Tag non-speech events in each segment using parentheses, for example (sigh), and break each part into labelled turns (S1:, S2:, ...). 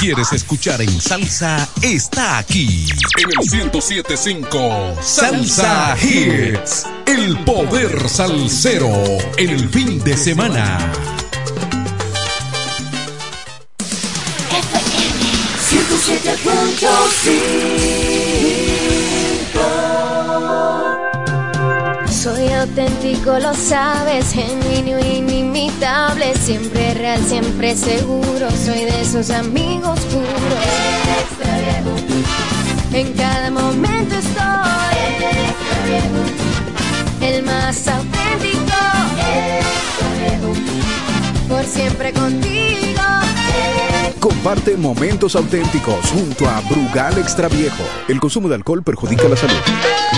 S1: quieres escuchar en salsa está aquí. En el 1075 Salsa Hits. El poder salsero en el fin de semana.
S2: Soy auténtico, lo sabes, genuino, inimitable, siempre real, siempre seguro. Soy de esos amigos puros. En cada momento estoy. El más auténtico. Por siempre contigo.
S3: Comparte momentos auténticos junto a Brugal Extra Viejo. El consumo de alcohol perjudica la salud.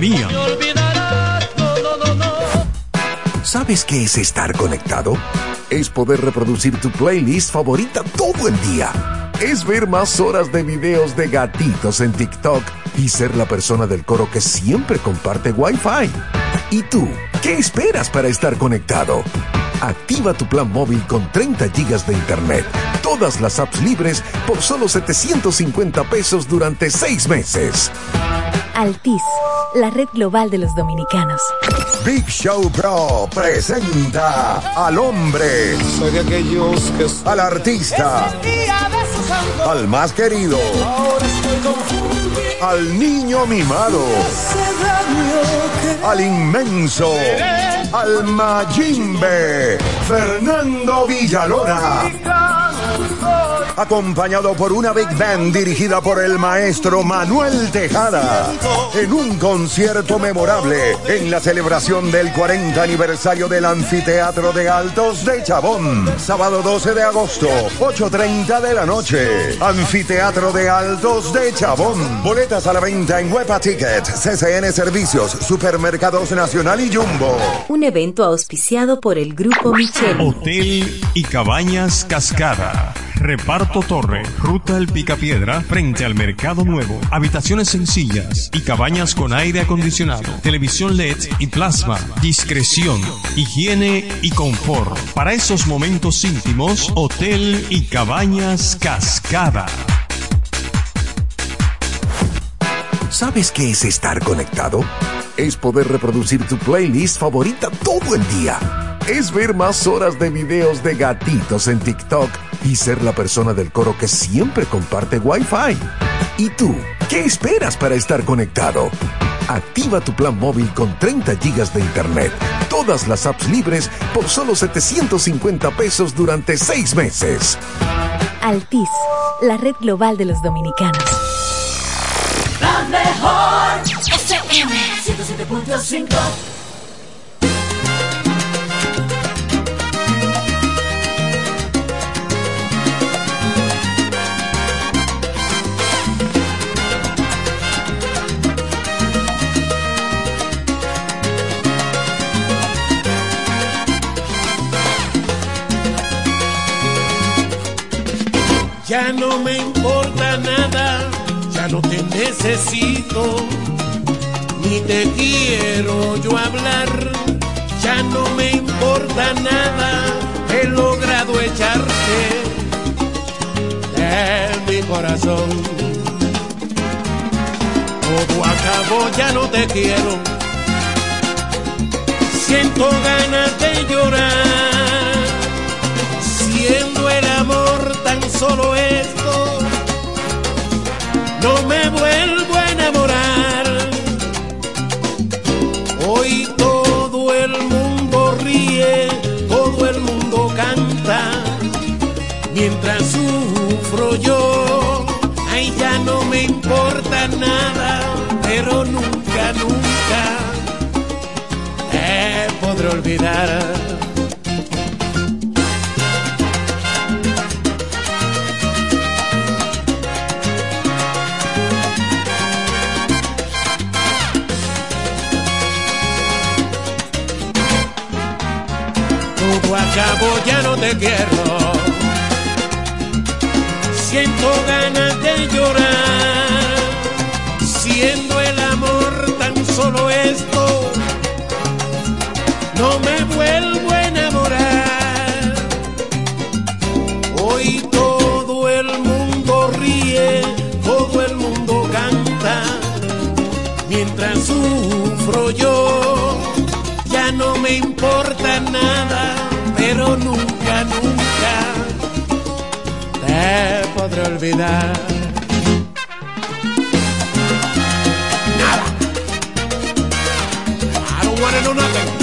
S3: ¿Sabes qué es estar conectado? Es poder reproducir tu playlist favorita todo el día. Es ver más horas de videos de gatitos en TikTok y ser la persona del coro que siempre comparte Wi-Fi. ¿Y tú? ¿Qué esperas para estar conectado? Activa tu plan móvil con 30 gigas de internet, todas las apps libres por solo 750 pesos durante 6 meses.
S4: Altis, la red global de los dominicanos.
S5: Big Show Pro presenta al hombre,
S6: Soy de aquellos que
S5: al artista, al más querido, al niño mimado, al inmenso, al Mayimbe, Fernando Villalona. Acompañado por una big band dirigida por el maestro Manuel Tejada, en un concierto memorable en la celebración del 40 aniversario del Anfiteatro de Altos de Chabón. Sábado 12 de agosto, 8.30 de la noche. Anfiteatro de Altos de Chabón. Boletas a la venta en Huepa Ticket, CCN Servicios, Supermercados Nacional y Jumbo.
S4: Un evento auspiciado por el Grupo Michel.
S7: Hotel y Cabañas Cascada. Reparto Torre, Ruta El Picapiedra, frente al Mercado Nuevo. Habitaciones sencillas y cabañas con aire acondicionado, televisión LED y plasma. Discreción, higiene y confort. Para esos momentos íntimos, Hotel y Cabañas Cascada.
S3: ¿Sabes qué es estar conectado? Es poder reproducir tu playlist favorita todo el día. Es ver más horas de videos de gatitos en TikTok y ser la persona del coro que siempre comparte Wi-Fi. ¿Y tú? ¿Qué esperas para estar conectado? Activa tu plan móvil con 30 gigas de internet, todas las apps libres por solo 750 pesos durante 6 meses.
S4: Altis, la red global de los dominicanos.
S8: La mejor 107.5
S9: Ya no me importa nada, ya no te necesito, ni te quiero yo hablar. Ya no me importa nada, he logrado echarte de mi corazón. Todo acabó, ya no te quiero. Siento ganas de llorar, siendo el amor tan solo esto, no me vuelvo a sufro yo. Ay, ya no me importa nada, pero nunca, nunca te podré olvidar. acabo, ya no te quiero. Siento ganas de llorar, siendo el amor tan solo esto. No me vuelvo a enamorar. Hoy todo el mundo ríe, todo el mundo canta, mientras sufro yo. Ya no me importa nada, pero nunca, nunca podré olvidar. Nada. I don't wanna know nothing.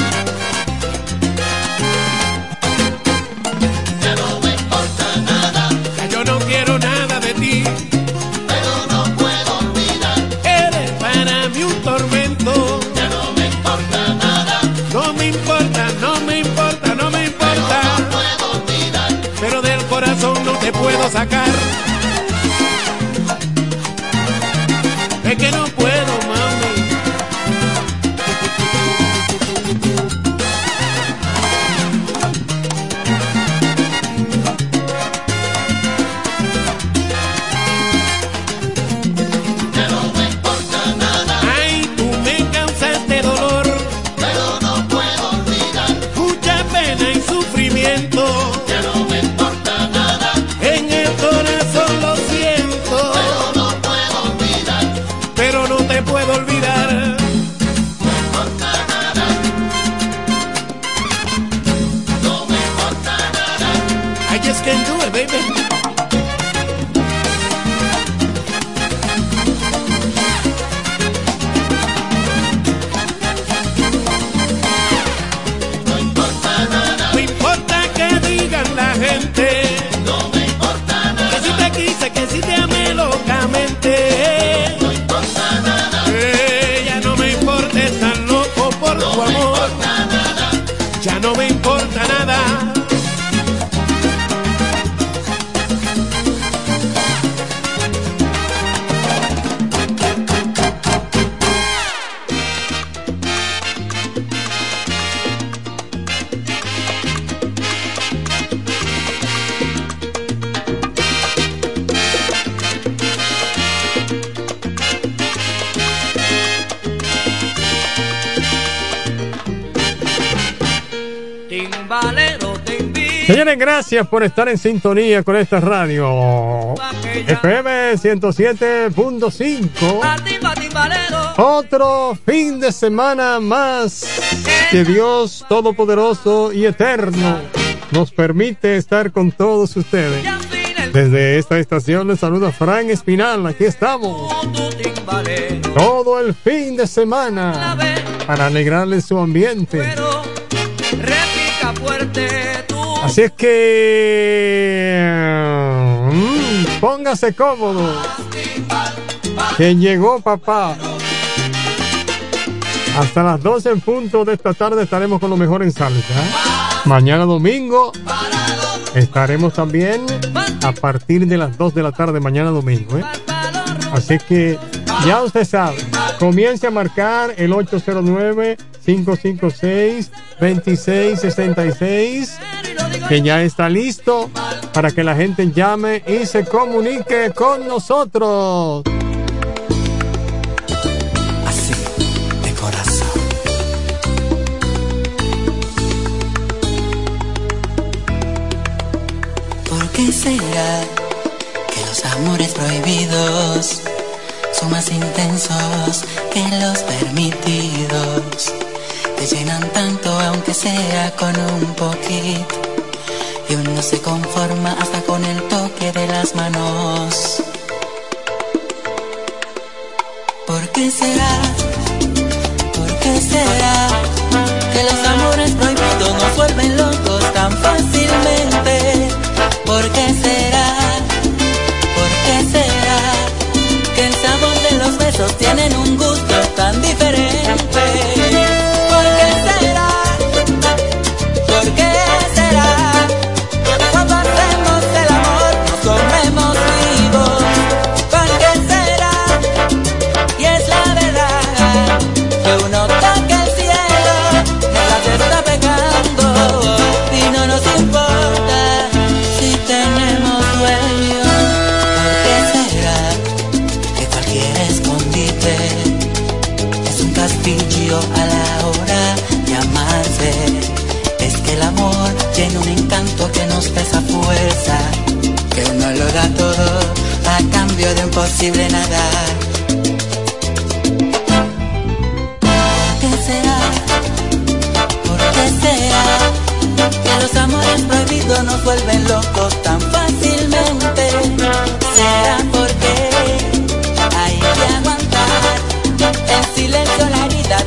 S10: Gracias por estar en sintonía con esta radio. FM 107.5.
S11: a timba timbalero.
S10: Otro fin de semana más que Dios Todopoderoso y Eterno nos permite estar con todos ustedes. Desde esta estación les saluda Fran Espinal. Aquí estamos. Todo el fin de semana para alegrarles su ambiente.
S11: repica fuerte.
S10: Así es que mm, póngase cómodo. Que llegó papá. Hasta las 12 en punto de esta tarde estaremos con lo mejor en salsa. Mañana domingo estaremos también a partir de las 2 de la tarde mañana domingo. ¿eh? Así que ya usted sabe, comience a marcar el 809-556-2666, que ya está listo para que la gente llame y se comunique con nosotros.
S11: Así, de corazón.
S12: ¿Por qué será que los amores prohibidos son más intensos que los permitidos? Te llenan tanto aunque sea con un poquito y uno se conforma hasta con el toque de las manos. ¿Por qué será? ¿Por qué será que los amores prohibidos nos vuelven locos tan fácilmente? ¿Por qué será? ¿Por qué será que el sabor de los besos tienen un gusto tan diferente? Cambio de un posible nada. ¿Por qué será? ¿Por qué será? Que los amores prohibidos nos vuelven locos tan fácilmente. ¿Será porque hay que aguantar en silencio la herida,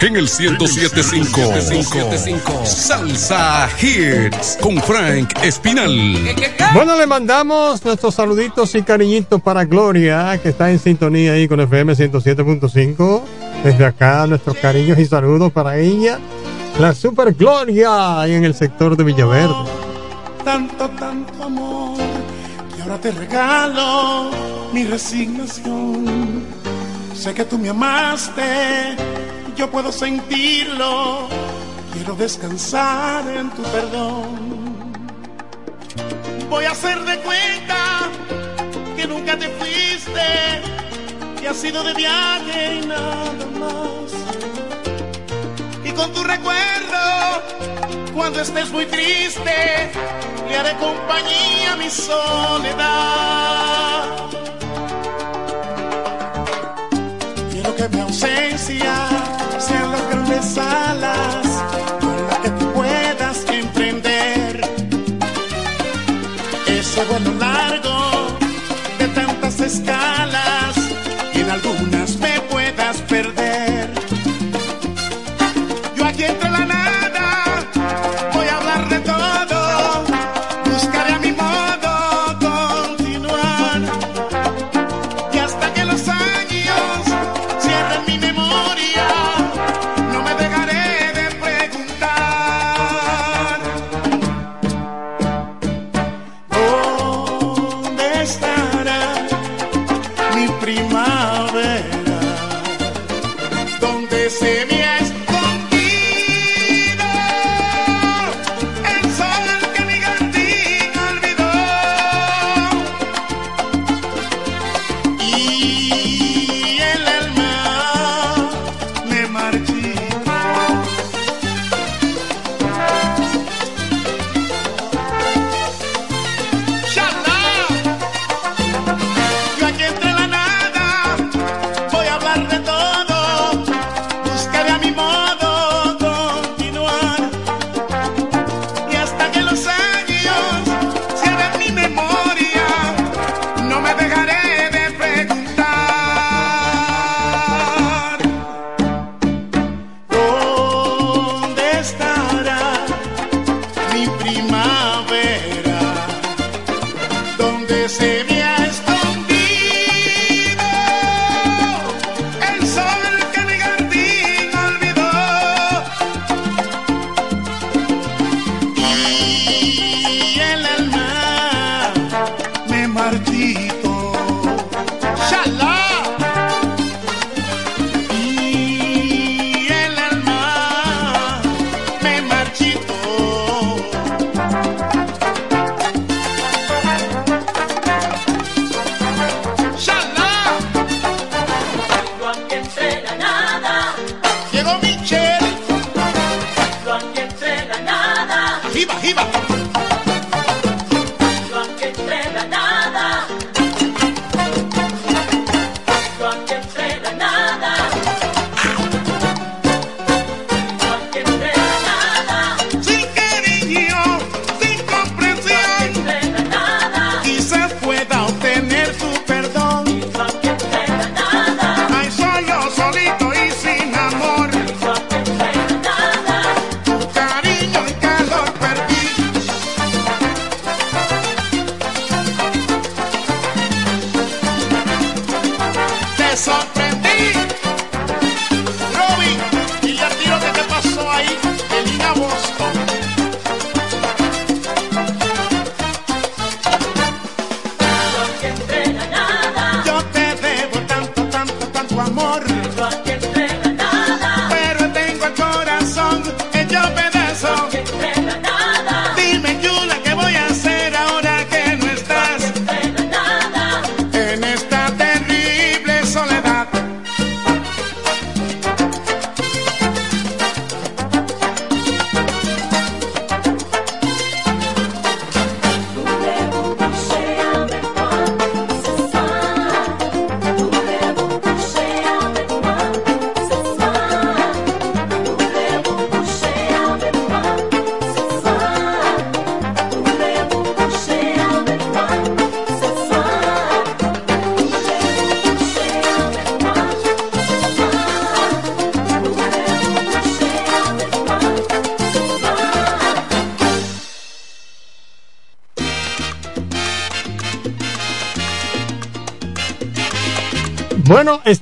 S1: En el 1075. Salsa Hits. Con Frank Espinal.
S10: Bueno, le mandamos nuestros saluditos y cariñitos para Gloria, que está en sintonía ahí con FM 107.5. Desde acá, nuestros cariños y saludos para ella, la Super Gloria, ahí en el sector de Villaverde.
S13: tanto, tanto amor, que ahora te regalo mi resignación. Sé que tú me amaste, yo puedo sentirlo, quiero descansar en tu perdón. Voy a hacer de cuenta que nunca te fuiste, que has sido de viaje y nada más. Y con tu recuerdo, cuando estés muy triste, le haré compañía a mi soledad. Quiero que mi ausencia las alas las que tú puedas emprender. Ese vuelo largo de tantas escalas y en algunas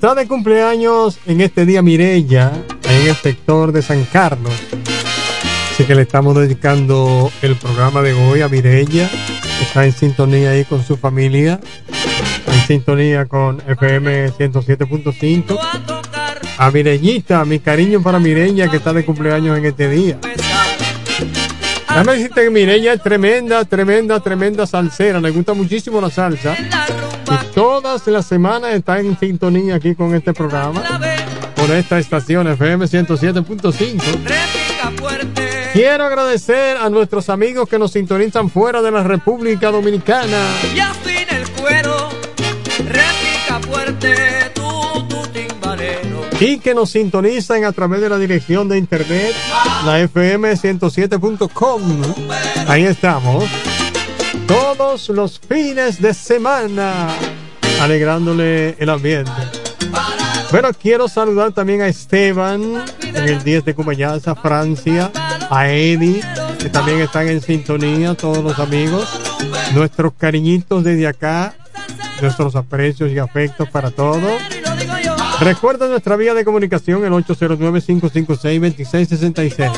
S10: está de cumpleaños en este día Mirella, en el sector de San Carlos. Así que le estamos dedicando el programa de hoy a Mirella. Está en sintonía ahí con su familia. En sintonía con FM 107.5. A Mireñita, mi cariño para Mireña que está de cumpleaños en este día. Déjame decirte que Mireña es tremenda, tremenda, tremenda salsera. Le gusta muchísimo la salsa. Todas las semanas está en sintonía aquí con este programa. Con esta estación FM 107.5. Quiero agradecer a nuestros amigos que nos sintonizan fuera de la República Dominicana.
S11: Y afina el cuero, réplica fuerte, tú, tu timbalero.
S10: y que nos sintonizan a través de la dirección de internet, la fm107.com. Ahí estamos. Todos los fines de semana, alegrándole el ambiente. Bueno, quiero saludar también a Esteban en el 10 de Cumayaza, Francia, a Eddie, que también están en sintonía, todos los amigos. Nuestros cariñitos desde acá, nuestros aprecios y afectos para todos. Recuerda nuestra vía de comunicación, el 809-556-2666.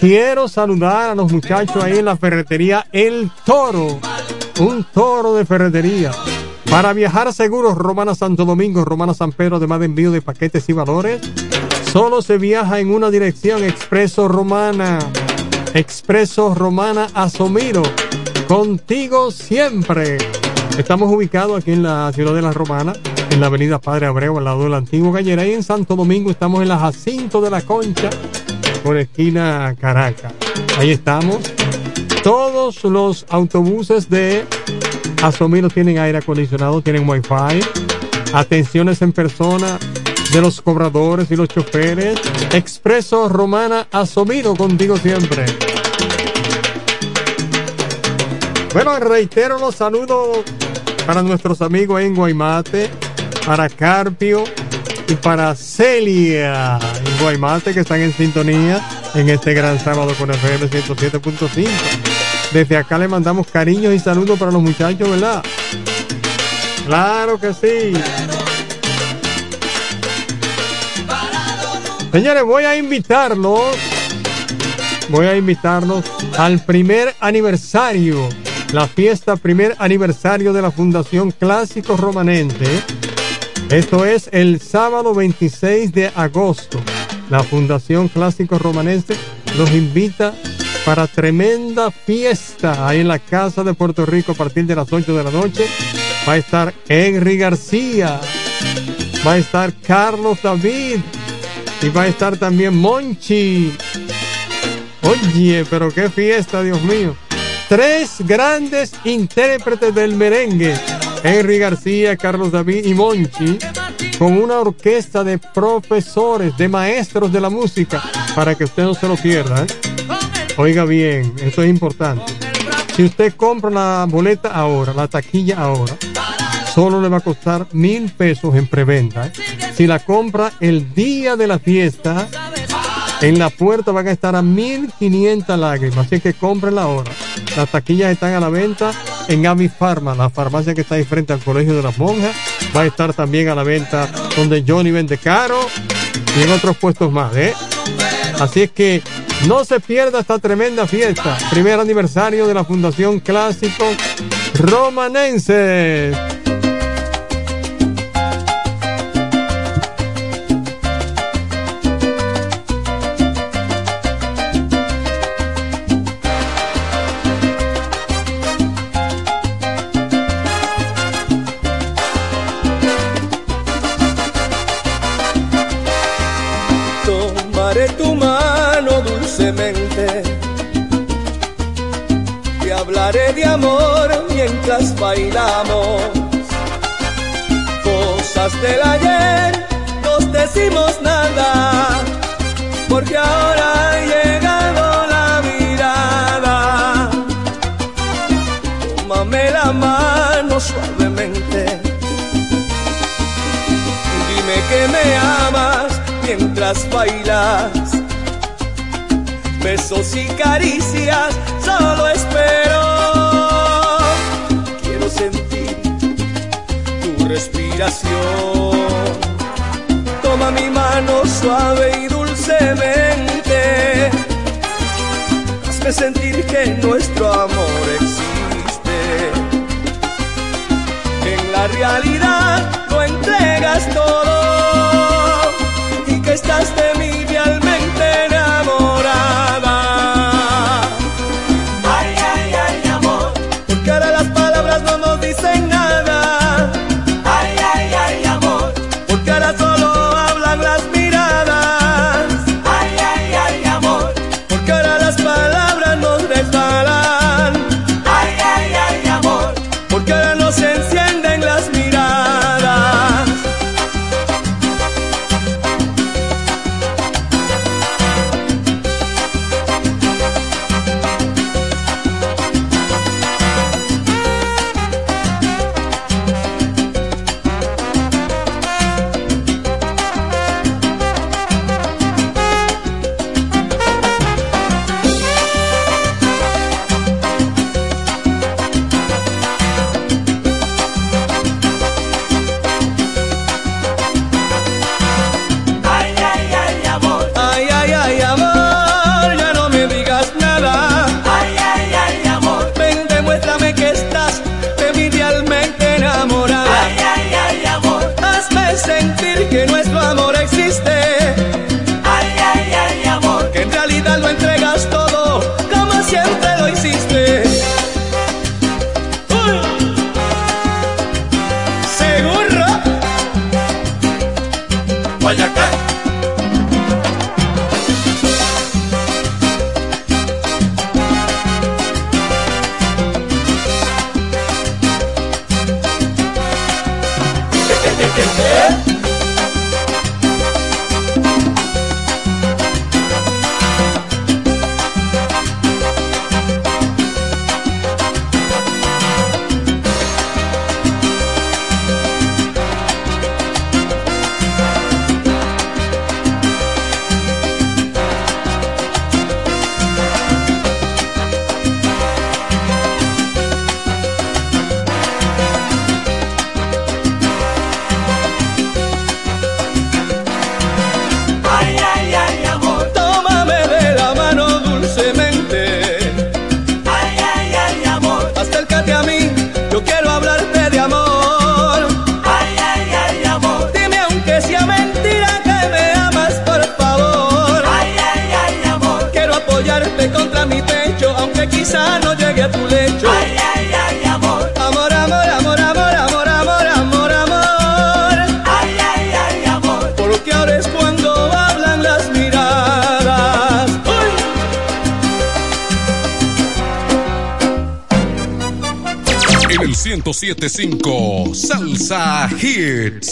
S10: Quiero saludar a los muchachos ahí en la ferretería El Toro, un toro de ferretería. Para viajar seguros, Romana Santo Domingo, Romana San Pedro, además de envío de paquetes y valores, solo se viaja en una dirección, Expreso Romana. Expreso Romana Asomiro, contigo siempre. Estamos ubicados aquí en la ciudad de la Romana, en la avenida Padre Abreu, al lado del antiguo Gallera. Y en Santo Domingo estamos en la Jacinto de la Concha, por esquina Caracas. Ahí estamos. Todos los autobuses de Asomiro tienen aire acondicionado, tienen wifi. Atenciones en persona de los cobradores y los choferes. Expreso Romana Asomiro contigo siempre. Bueno, reitero los saludos para nuestros amigos en Guaymate, para Carpio y para Celia en Guaymate que están en sintonía en este gran sábado con FM 107.5. Desde acá le mandamos cariños y saludos para los muchachos, ¿verdad? Claro que sí. Señores, voy a invitarlos, voy a invitarlos al primer aniversario, la fiesta primer aniversario de la Fundación Clásico Romanente. Esto es el sábado 26 de agosto. La Fundación Clásico Romanense los invita para tremenda fiesta ahí en la Casa de Puerto Rico a partir de las 8 de la noche. Va a estar Henry García, va a estar Carlos David y va a estar también Monchi. Oye, pero qué fiesta, Dios mío. Tres grandes intérpretes del merengue. Henry García, Carlos David y Monchi, con una orquesta de profesores, de maestros de la música, para que usted no se lo pierda. ¿eh? Oiga bien, eso es importante. Si usted compra la boleta ahora, la taquilla ahora, solo le va a costar mil pesos en preventa. Si la compra el día de la fiesta, en la puerta van a estar a 1500 lágrimas, así que cómprenla ahora. Las taquillas están a la venta en Avifarma, la farmacia que está ahí frente al Colegio de las Monjas. Va a estar también a la venta donde Johnny vende caro y en otros puestos más, ¿eh? Así es que no se pierda esta tremenda fiesta. Primer aniversario de la Fundación Clásico Romanense.
S11: Te hablaré de amor mientras bailamos. Cosas del ayer, nos decimos nada, porque ahora ha llegado la mirada. Tómame la mano suavemente. Dime que me amas mientras bailas besos y caricias, solo espero. Quiero sentir tu respiración. Toma mi mano suave y dulcemente. Hazme sentir que nuestro amor existe. En la realidad lo entregas todo y que estás de
S1: 975 Salsa Hits.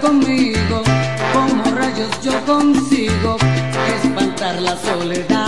S14: conmigo, como rayos yo consigo espantar la soledad.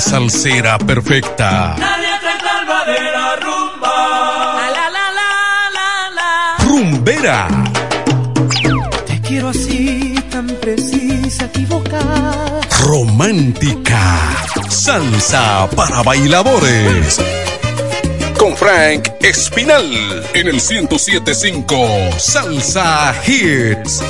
S14: salsera perfecta.
S15: La letra de la rumba. La, la, la,
S14: Rumbera.
S1: Te quiero así, tan precisa, equivocada.
S14: Romántica. Salsa para bailadores. Con Frank Espinal en el 1075 Salsa Hits.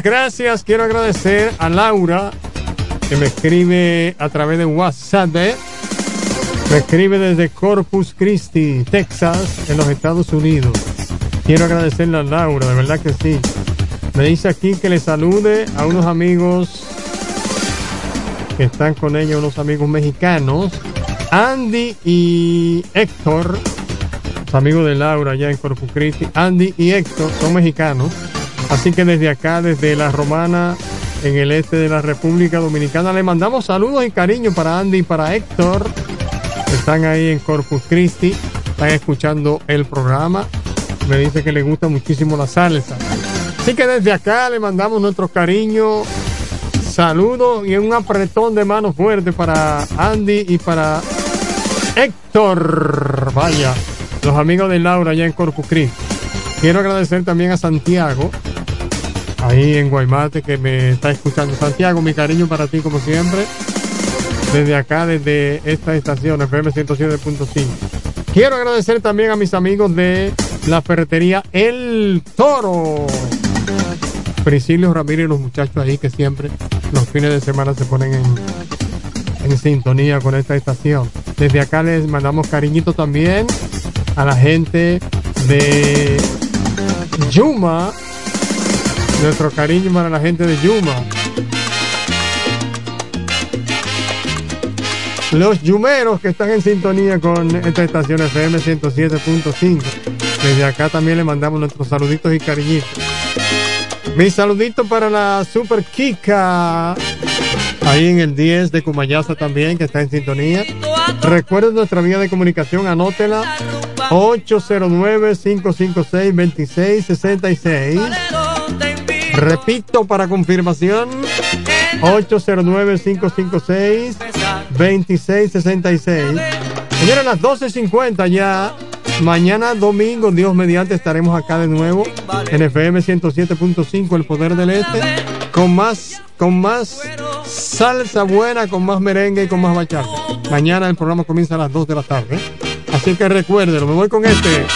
S10: Gracias, quiero agradecer a Laura que me escribe a través de WhatsApp. ¿eh? Me escribe desde Corpus Christi, Texas, en los Estados Unidos. Quiero agradecerle a Laura, de verdad que sí. Me dice aquí que le salude a unos amigos que están con ella, unos amigos mexicanos, Andy y Héctor, los amigos de Laura allá en Corpus Christi. Andy y Héctor son mexicanos. Así que desde acá, desde la Romana, en el este de la República Dominicana, le mandamos saludos y cariño para Andy y para Héctor. Están ahí en Corpus Christi, están escuchando el programa. Me dice que le gusta muchísimo la salsa. Así que desde acá le mandamos nuestro cariño, saludos y un apretón de mano fuerte para Andy y para Héctor. Vaya, los amigos de Laura allá en Corpus Christi. Quiero agradecer también a Santiago, ahí en Guaymate, que me está escuchando. Santiago, mi cariño para ti como siempre. Desde acá, desde esta estación, FM 107.5. Quiero agradecer también a mis amigos de la ferretería El Toro. Priscilio Ramírez y los muchachos ahí que siempre los fines de semana se ponen en, en sintonía con esta estación. Desde acá les mandamos cariñito también a la gente de Yuma. Nuestro cariño para la gente de Yuma. Los yumeros que están en sintonía con esta estación FM 107.5. Desde acá también le mandamos nuestros saluditos y cariñitos. Mi saludito para la Super Kika. Ahí en el 10 de Cumayasa también, que está en sintonía. Recuerden nuestra vía de comunicación, anótela. 809-556-2666. Repito para confirmación. 809-556-2666. Señores, las 12.50 ya. Mañana domingo, Dios mediante, estaremos acá de nuevo en FM 107.5, El Poder del Este, con más, con más salsa buena, con más merengue y con más bachata. Mañana el programa comienza a las 2 de la tarde. Así que recuérdenlo, me voy con este.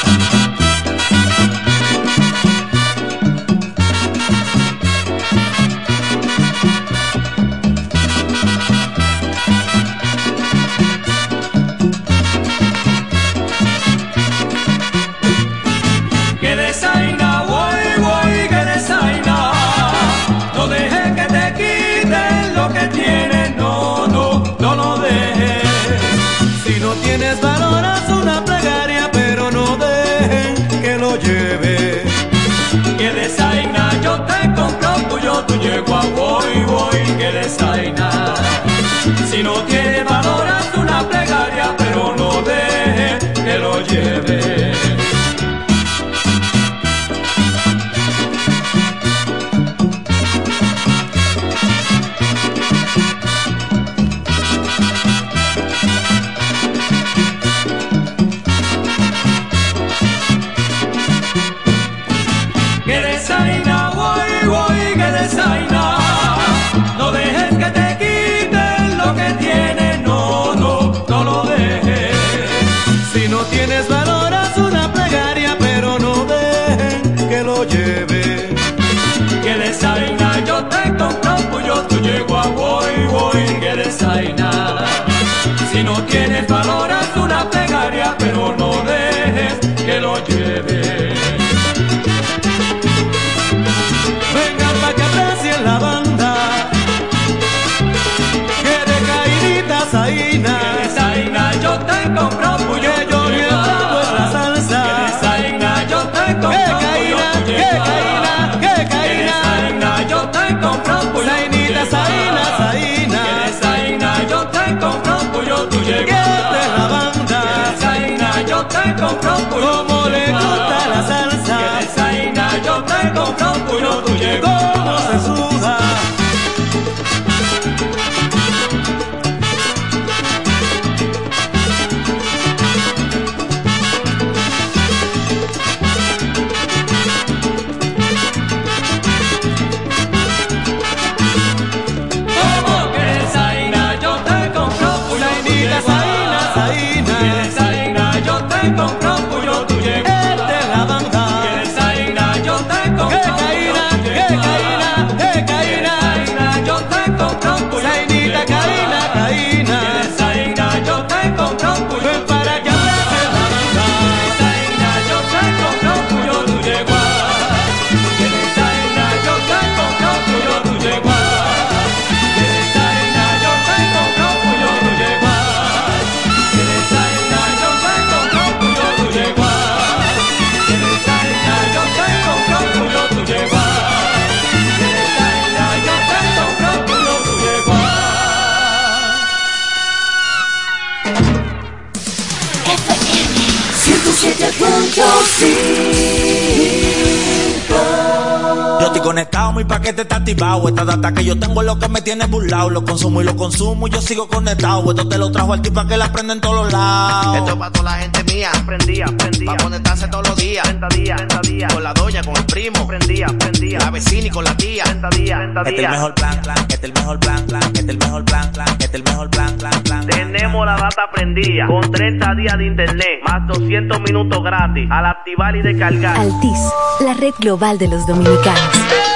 S11: Como le gusta la salsa. Que de yo te compro puyo tu Como
S16: estoy conectado, mi paquete está activado. Esta data que yo tengo es lo que me tiene burlado. Lo consumo y lo consumo y yo sigo conectado. Esto te lo trajo al tipo que la prende en todos los lados.
S17: Esto es para toda la gente mía. Prendía, prendía. Para conectarse todos los días. 30 días, 30 días. Con la doña, con el primo. Prendía, prendía. La vecina y con la tía. 30 días, 30
S16: Este es el mejor plan, plan. Este es el mejor plan, plan. Este es el mejor plan, plan. Este es el mejor plan, plan, plan.
S17: Tenemos la data prendida. Con 30 días de internet. Más 200 minutos gratis. Al activar y descargar.
S4: Altis, la red global de los dominicanos.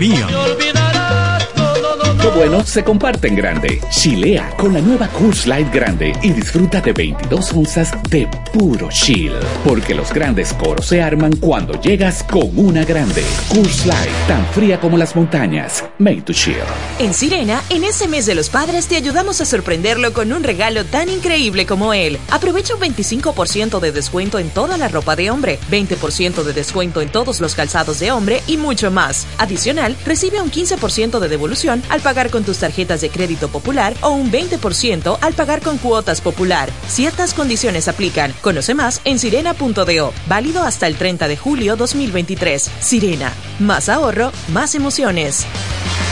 S7: querían.
S18: Lo bueno se comparte en grande. Chilea con la nueva Coors Light Grande y disfruta de 22 onzas de puro chill. Porque los grandes coros se arman cuando llegas con una grande. Coors Light, tan fría como las montañas. Made to chill.
S19: En Sirena, en ese mes de los padres te ayudamos a sorprenderlo con un regalo tan increíble como él. Aprovecha un 25% de descuento en toda la ropa de hombre, 20% de descuento en todos los calzados de hombre y mucho más. Adicional, recibe un 15% de devolución al pagar con tus tarjetas de crédito popular o un 20% al pagar con cuotas popular. Ciertas condiciones aplican. Conoce más en sirena.do. Válido hasta el 30 de julio 2023. Sirena. Más ahorro, más emociones.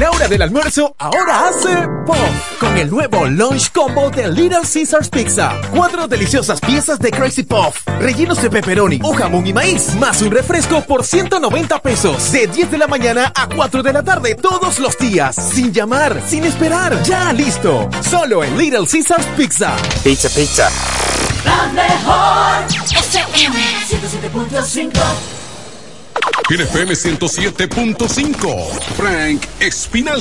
S6: La hora del almuerzo ahora hace pop con el nuevo Lunch Combo de Little Caesars Pizza. Cuatro deliciosas piezas de Crazy Puff, rellenos de pepperoni o jamón y maíz, más un refresco por 190 pesos. De 10 de la mañana a 4 de la tarde todos los días. Sin llamar, sin esperar. Ya listo. Solo en Little Caesars Pizza.
S17: Pizza, pizza.
S1: La mejor FM 107.5
S20: En FM 107.5, Frank Espinal.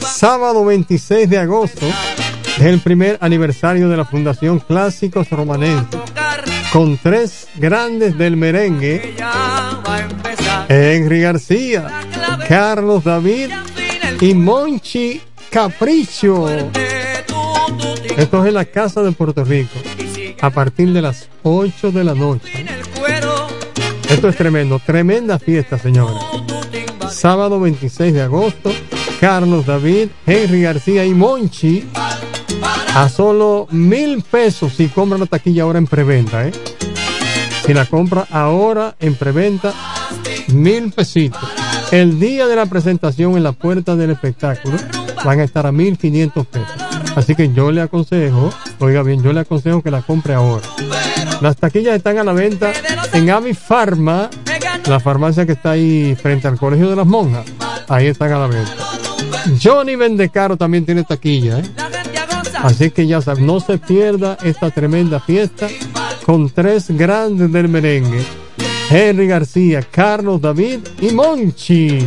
S10: Sábado 26 de agosto es el primer aniversario de la Fundación Clásicos Romanenses, con tres grandes del merengue, Henry García, Carlos David y Monchi Capricho. Esto es en la Casa de Puerto Rico, a partir de las 8 de la noche. Esto es tremendo, tremenda fiesta, señores. Sábado 26 de agosto, Carlos David, Henry García y Monchi a solo mil pesos si compra la taquilla ahora en preventa, ¿eh? Si la compra ahora en preventa, mil pesitos. El día de la presentación en la puerta del espectáculo van a estar a mil quinientos pesos. Así que yo le aconsejo, oiga bien, yo le aconsejo que la compre ahora. Las taquillas están a la venta en Ami Pharma, la farmacia que está ahí frente al Colegio de las Monjas. Ahí la venta. Johnny Vendecaro también tiene taquilla, ¿eh? Así que ya sabes, no se pierda esta tremenda fiesta con tres grandes del merengue. Henry García, Carlos David y Monchi.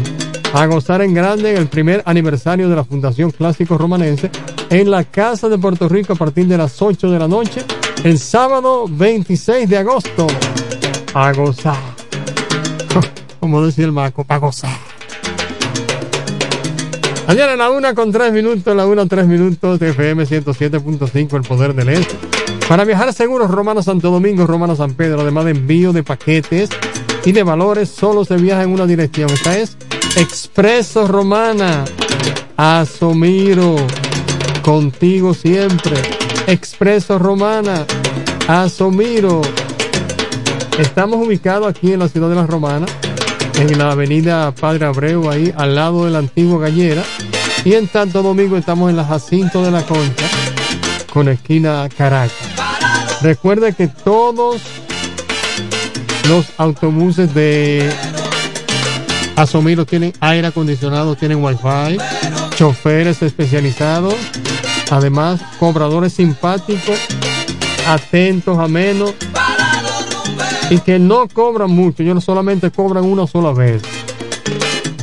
S10: A gozar en grande en el primer aniversario de la Fundación Clásico Romanense en la Casa de Puerto Rico a partir de las 8 de la noche, el sábado 26 de agosto. A gozar. Como decía el Maco, a gozar. Ayer en la una con tres minutos, la una tres minutos de FM 107.5, el poder del este. Para viajar seguros, Romano Santo Domingo, Romano San Pedro, además de envío de paquetes y de valores, solo se viaja en una dirección. Esta es Expreso Romana. Asomiro. Contigo siempre. Expreso Romana. Asomiro. Estamos ubicados aquí en la ciudad de la Romana, en la avenida Padre Abreu, ahí al lado de la antigua gallera. Y en Santo Domingo estamos en la Jacinto de la Concha, con esquina Caracas. Recuerde que todos los autobuses de Asomiro tienen aire acondicionado, tienen wifi, choferes especializados, además cobradores simpáticos, atentos, amenos y que no cobran mucho, ellos solamente cobran una sola vez.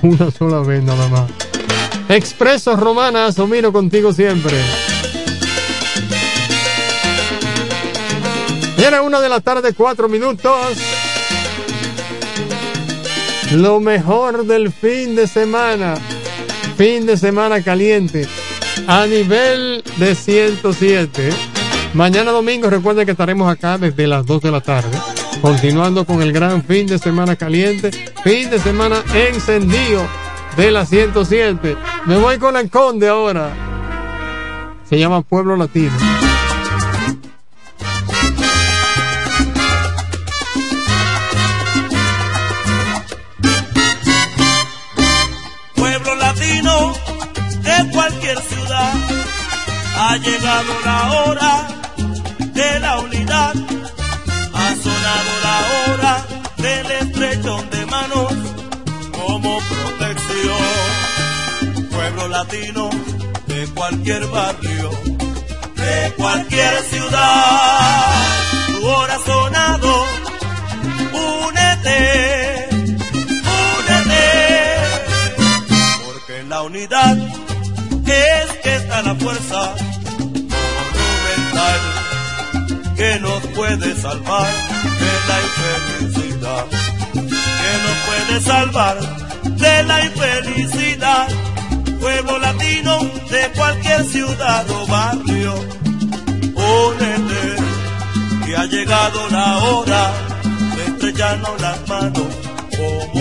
S10: Una sola vez nada más. Expreso Romana, Asomiro contigo siempre. Viene una de la tarde, cuatro minutos. Lo mejor del fin de semana. Fin de semana caliente. A nivel de 107. Mañana domingo recuerden que estaremos acá desde las 2 de la tarde. Continuando con el gran fin de semana caliente. Fin de semana encendido de la 107. Me voy con el conde ahora. Se llama Pueblo Latino.
S21: pueblo latino de cualquier ciudad. Ha llegado la hora de la unidad, sonado la hora del estrechón de manos como protección. Pueblo latino de cualquier barrio, de cualquier ciudad, tu hora sonado, únete, únete. Porque en la unidad es que está la fuerza monumental que nos puede salvar la infelicidad, que nos puede salvar de la infelicidad. Pueblo latino de cualquier ciudad o barrio, únete, que ha llegado la hora de estrellarnos las manos como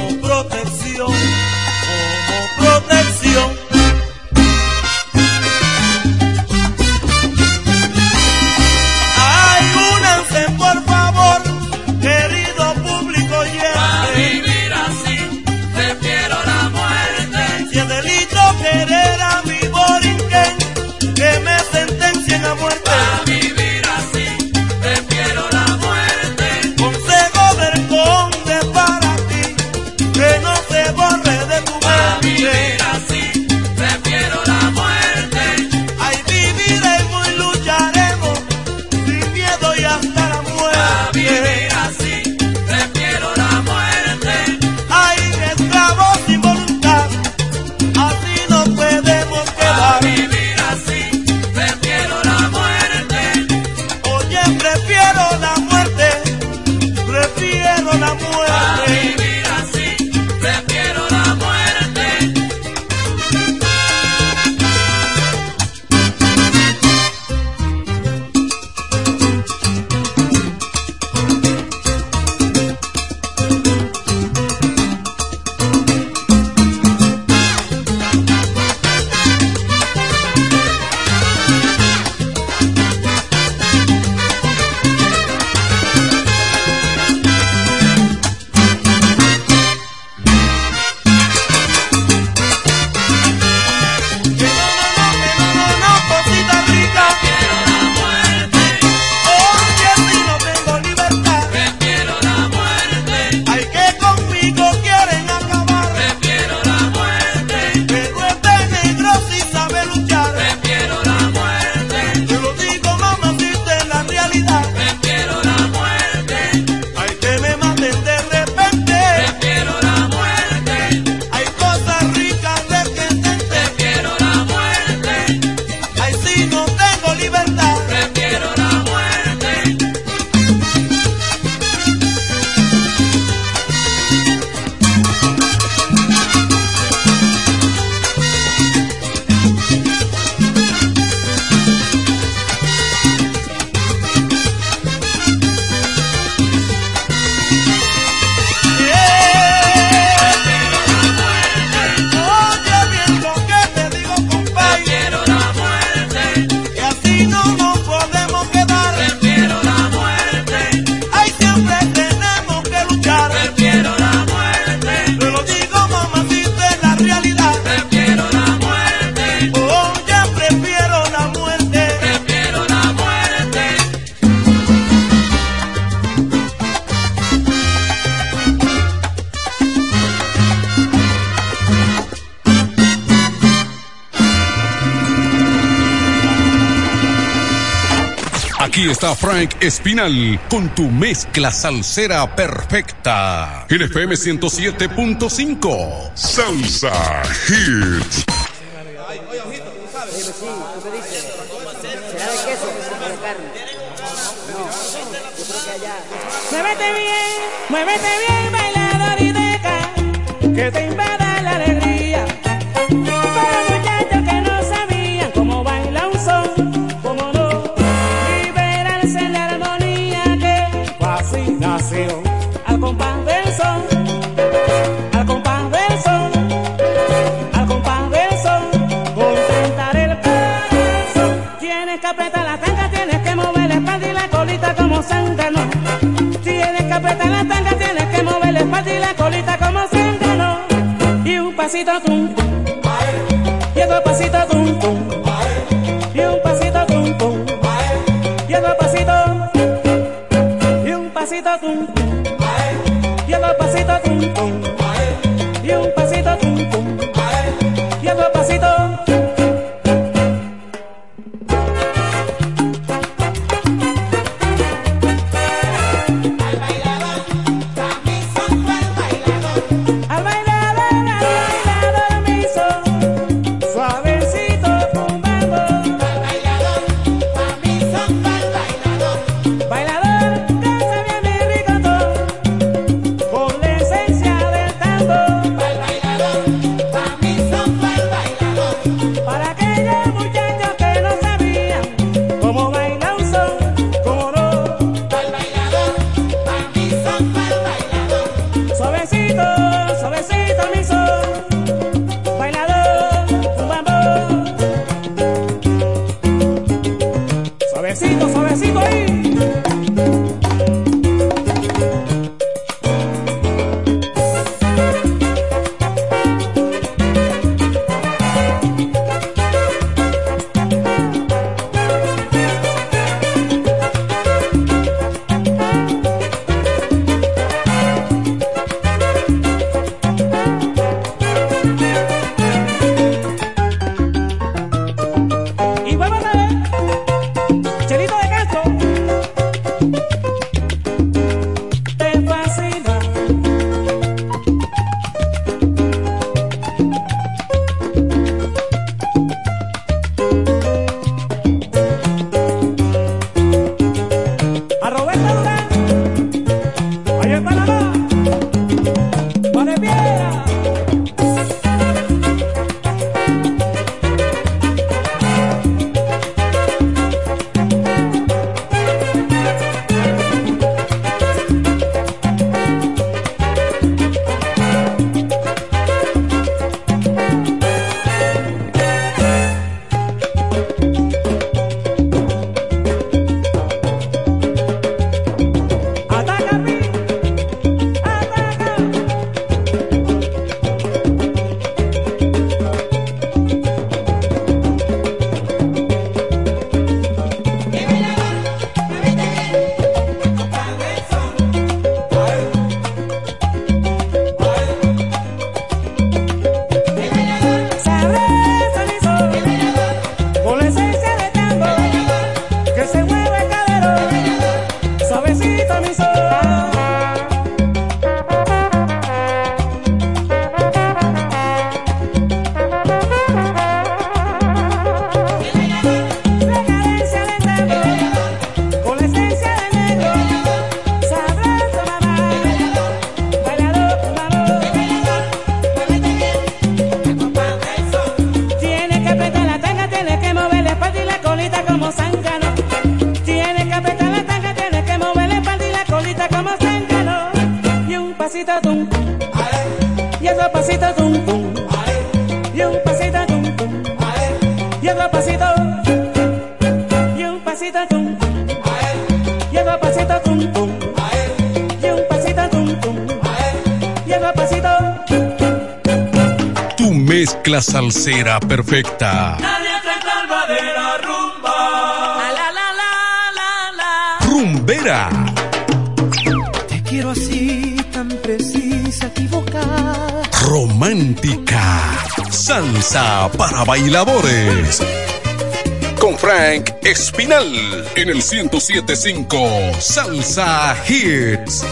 S1: Espinal con tu mezcla salsera perfecta. En FM 107.5. Salsa Hits.
S22: pasito y otro pasito tum tum, y un pasito y otro pasito, y un pasito y otro pasito tum tum. la
S1: salsera perfecta.
S15: La letra calma de la rumba.
S22: La, la, la, la.
S1: Rumbera.
S23: Te quiero así, tan precisa, equivocada.
S1: Romántica. Salsa para bailadores. Con Frank Espinal en el 1075 Salsa Hits.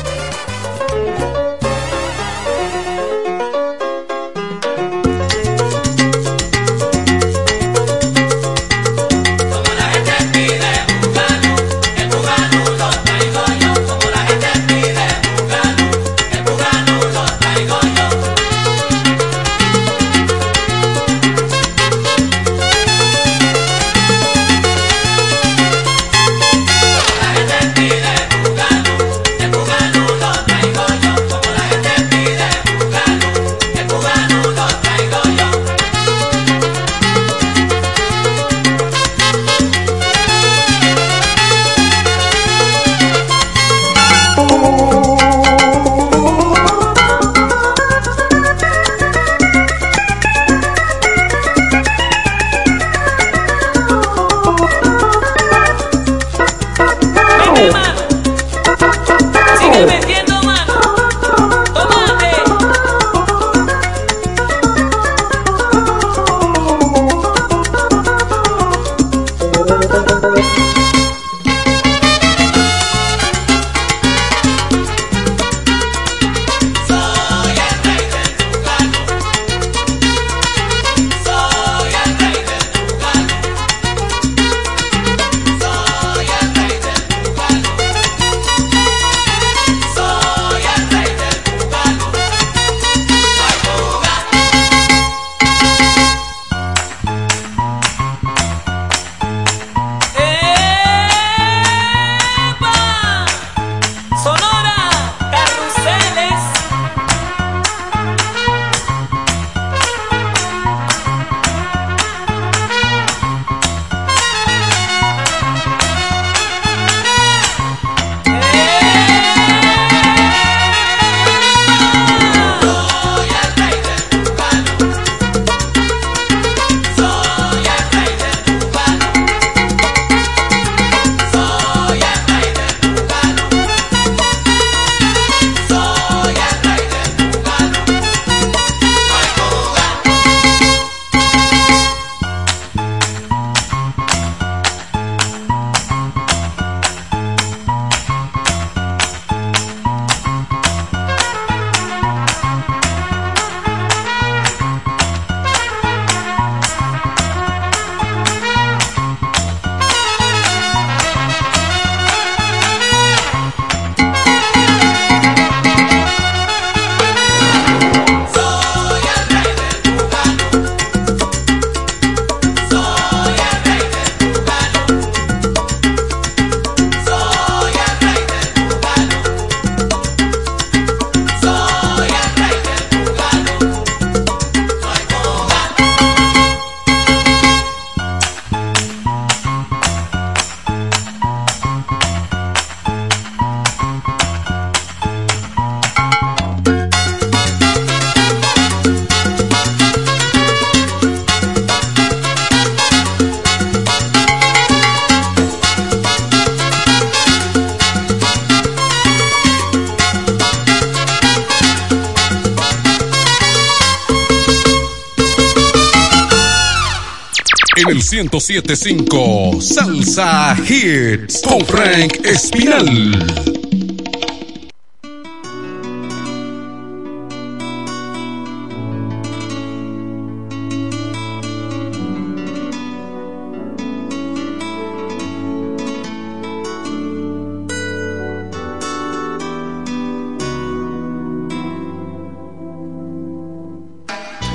S1: 975 Salsa Hits con Frank Espinal.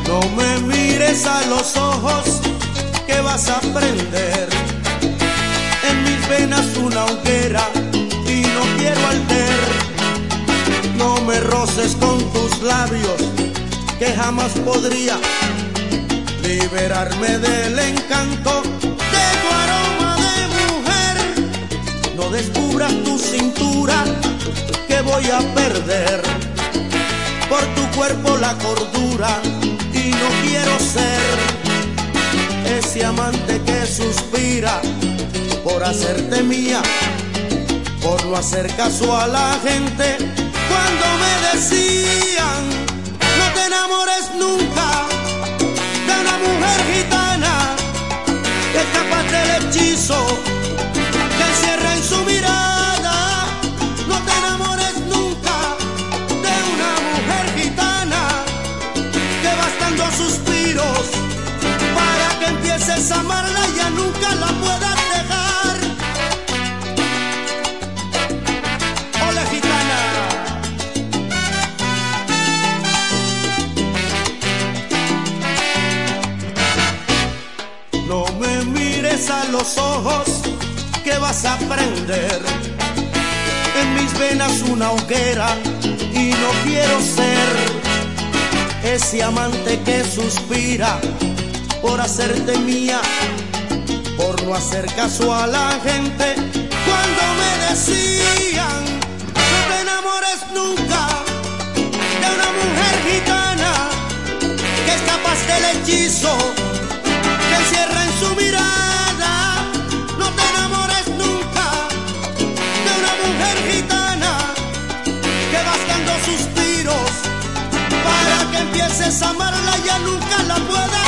S24: No me mires a los ojos vas a prender en mis venas una hoguera y no quiero alter. No me roces con tus labios que jamás podría liberarme del encanto de tu aroma de mujer. No descubras tu cintura que voy a perder por tu cuerpo la cordura y no quiero ser ese amante que suspira por hacerte mía, por no hacer caso a la gente. Cuando me decían no te enamores nunca de una mujer gitana que es capaz de los ojos que vas a prender. En mis venas una hoguera y no quiero ser ese amante que suspira por hacerte mía, por no hacer caso a la gente cuando me decían no te enamores nunca de una mujer gitana que es capaz del hechizo que encierra en su mirada. A amarla ya nunca la puedas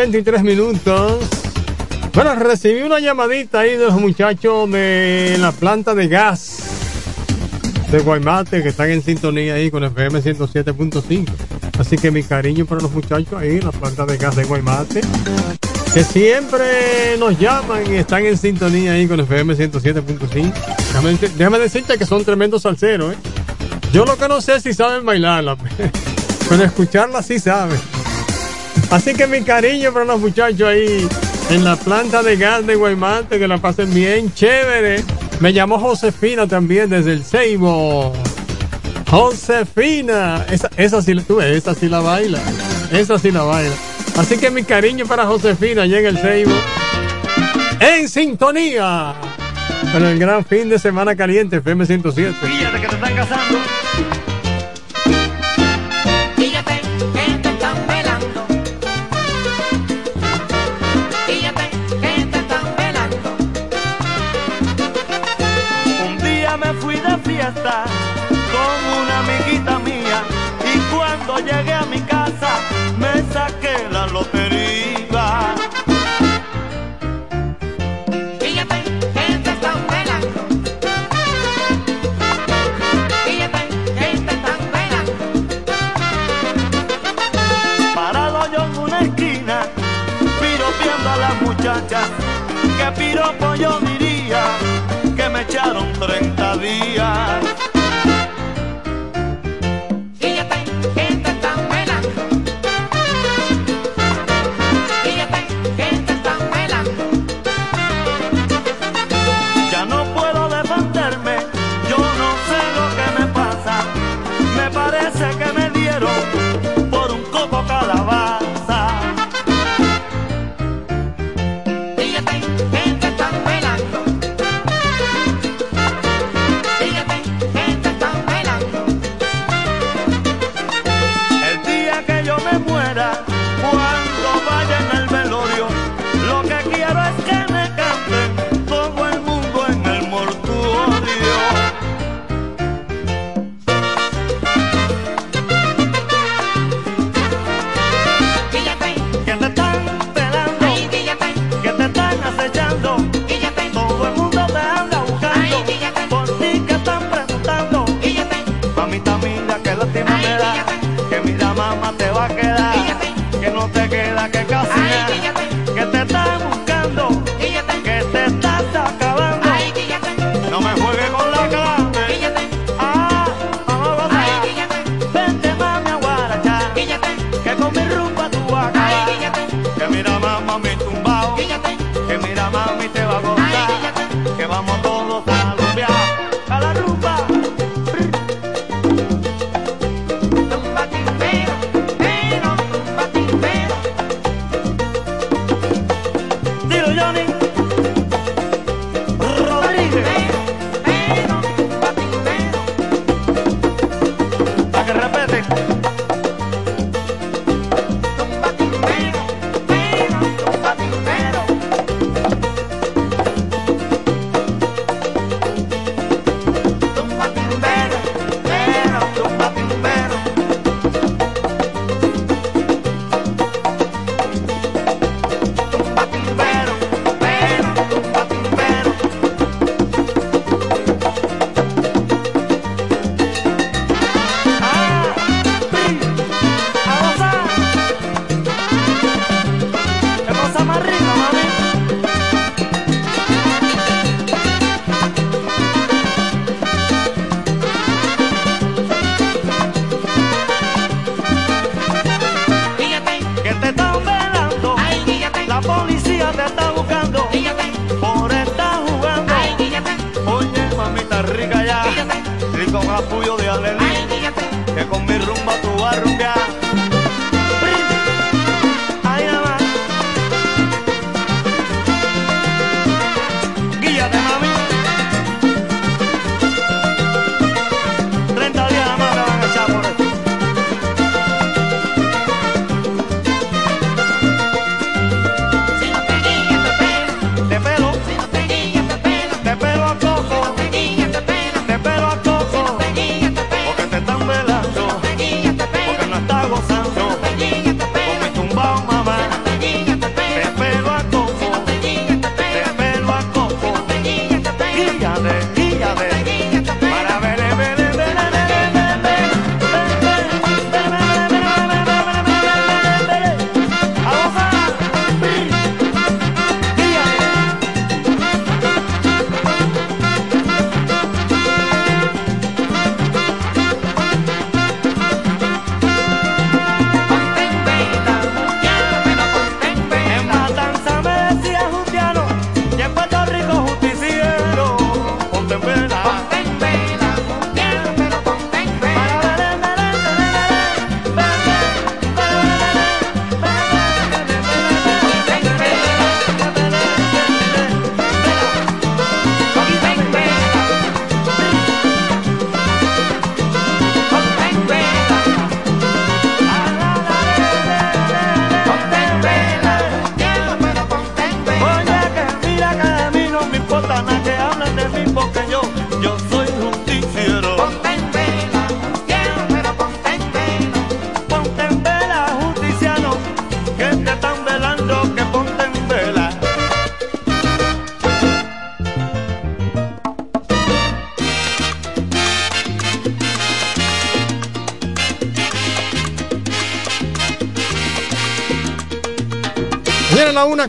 S10: 23 minutos. Bueno, recibí una llamadita ahí de los muchachos de la planta de gas de Guaymate que están en sintonía ahí con FM 107.5. Así que mi cariño para los muchachos ahí en la planta de gas de Guaymate. Que siempre nos llaman y están en sintonía ahí con FM 107.5. Déjame, déjame decirte que son tremendos salseros, ¿eh? Yo lo que no sé es si saben bailarla, (laughs) pero escucharla sí saben. Así que mi cariño para los muchachos ahí en la planta de gas de Guaymate, que la pasen bien, chévere. Me llamó Josefina también desde el Seibo. Josefina, esa, esa sí, tú ves, esa sí la baila, esa sí la baila. Así que mi cariño para Josefina allá en el Seibo. En sintonía. Con el gran fin de semana caliente, FM 107.
S25: Fíjate que te están casando.
S26: muchacha, que
S25: piropo yo diría, que me echaron 30 días.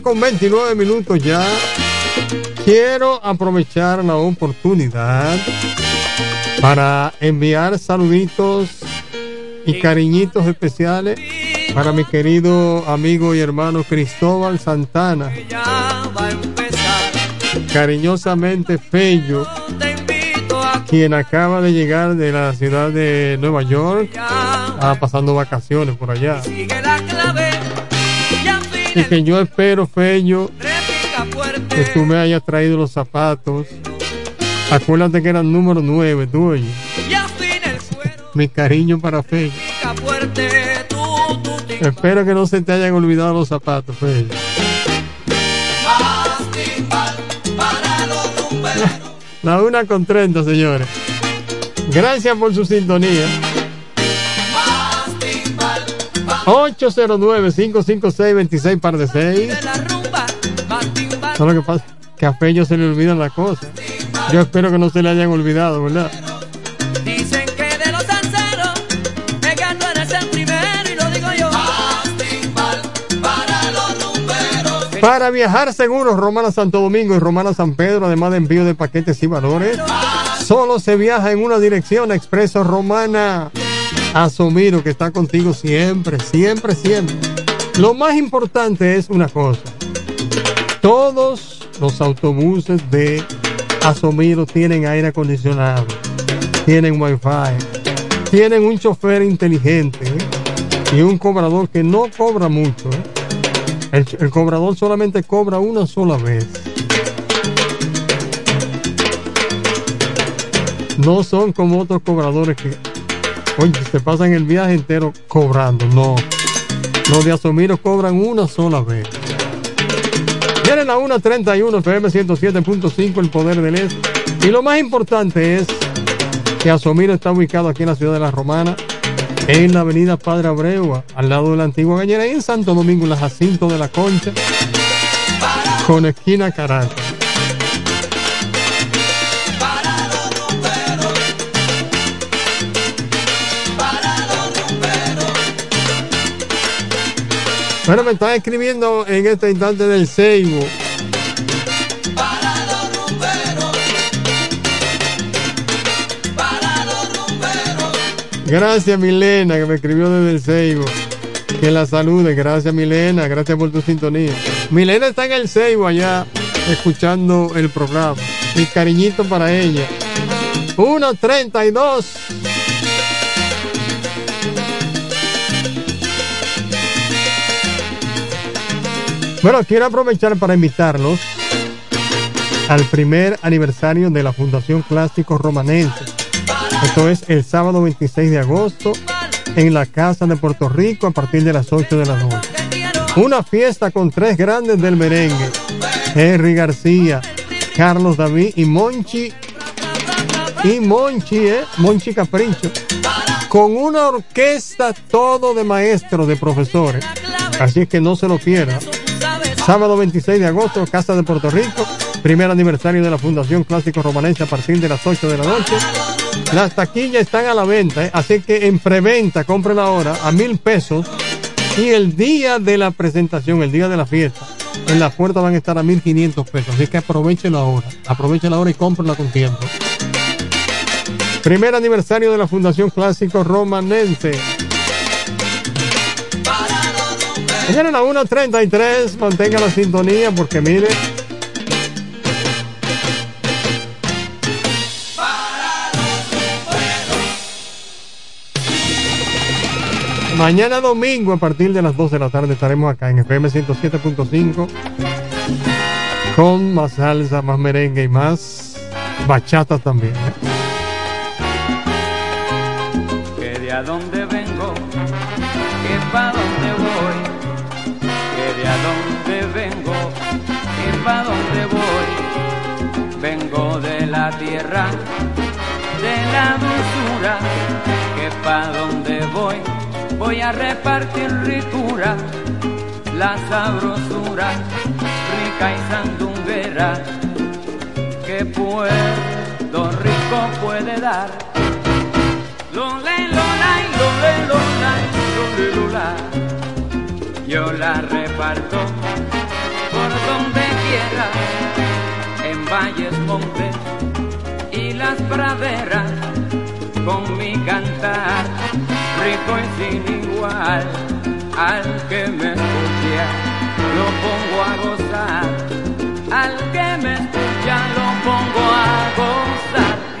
S25: con
S10: 29 minutos ya. Quiero aprovechar la oportunidad para enviar saluditos y cariñitos especiales para mi querido amigo y hermano Cristóbal Santana. Cariñosamente Fello, quien acaba de llegar de la ciudad de Nueva York, ah, pasando vacaciones por allá. (laughs) Y que yo espero, Fello, que tú me hayas traído los zapatos. Acuérdate que eran número 9, tú oye. Mi cariño para Fello. Espero que no se te hayan olvidado los zapatos, Fello. La una con 30, señores. Gracias por su sintonía. 809-556-26 par de 6. Solo que pasa que a Fello se le olvidan las cosas. Yo espero que no se le hayan olvidado, ¿verdad?
S27: Dicen que de los salseros, es que tú eres el primero y lo digo yo. para los números.
S10: Para viajar seguros, Romana Santo Domingo y Romana San Pedro, además de envío de paquetes y valores, solo se viaja en una dirección, Expreso Romana. Asumiro que está contigo siempre, siempre, siempre. Lo más importante es una cosa. Todos los autobuses de Asomiro tienen aire acondicionado, tienen wifi, tienen un chofer inteligente y un cobrador que no cobra mucho. el cobrador solamente cobra una sola vez. No son como otros cobradores que, oye, se pasan el viaje entero cobrando. No. Los de Asomiro cobran una sola vez. Vienen a 1.31 FM 107.5 el poder del este. Y lo más importante es que Asomiro está ubicado aquí en la ciudad de La Romana, en la avenida Padre Abreu, al lado de la antigua gallera, y en Santo Domingo, en la Jacinto de la Concha, con esquina Caracas. Bueno, me están escribiendo en este instante del Seibo. Gracias Milena que me escribió desde el Seibo. Que la salude. Gracias Milena. Gracias por tu sintonía. Milena está en el Seibo allá escuchando el programa. Mi cariñito para ella. 1.32. Bueno, quiero aprovechar para invitarlos al primer aniversario de la Fundación Clásico Romanense. Esto es el sábado 26 de agosto en la Casa de Puerto Rico a partir de las 8 de la noche. Una fiesta con tres grandes del merengue. Henry García, Carlos David y Monchi. Y Monchi, ¿eh? Monchi Capricho. Con una orquesta todo de maestros, de profesores. Así es que no se lo pierda. Sábado 26 de agosto, Casa de Puerto Rico. Primer aniversario de la Fundación Clásico Romanense a partir de las 8 de la noche. Las taquillas están a la venta, ¿eh? así que en preventa, compren ahora a mil pesos. Y el día de la presentación, el día de la fiesta, en la puerta van a estar a mil quinientos pesos. Así que aprovechenlo ahora. Aprovechenlo ahora y cómprenla con tiempo. Primer aniversario de la Fundación Clásico Romanense. Mañana a la 1.33, mantenga la sintonía porque mire. Mañana domingo a partir de las 2 de la tarde estaremos acá en FM 107.5 con más salsa, más merengue y más bachata también. ¿eh?
S28: de dónde tierra de la dulzura, que pa' donde voy voy a repartir ricura, la sabrosura rica y sandunguera que Puerto Rico puede dar. Lole, lola, lole, lola, lole, lola, yo la reparto por donde quiera, en
S14: valles, montes las praderas con mi cantar, rico y sin igual, al que me escucha lo pongo a gozar, al que me escucha lo pongo a gozar.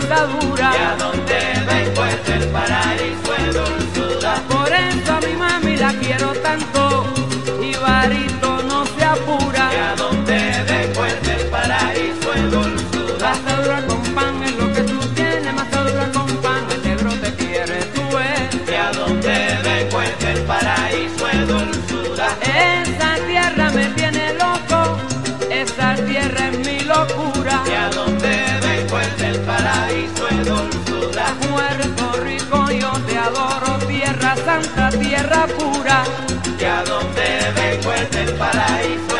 S14: andadura. ¿Y
S29: a
S14: dónde vais pues el
S29: paraíso?
S14: tierra pura, que
S29: a donde vengo es del paraíso.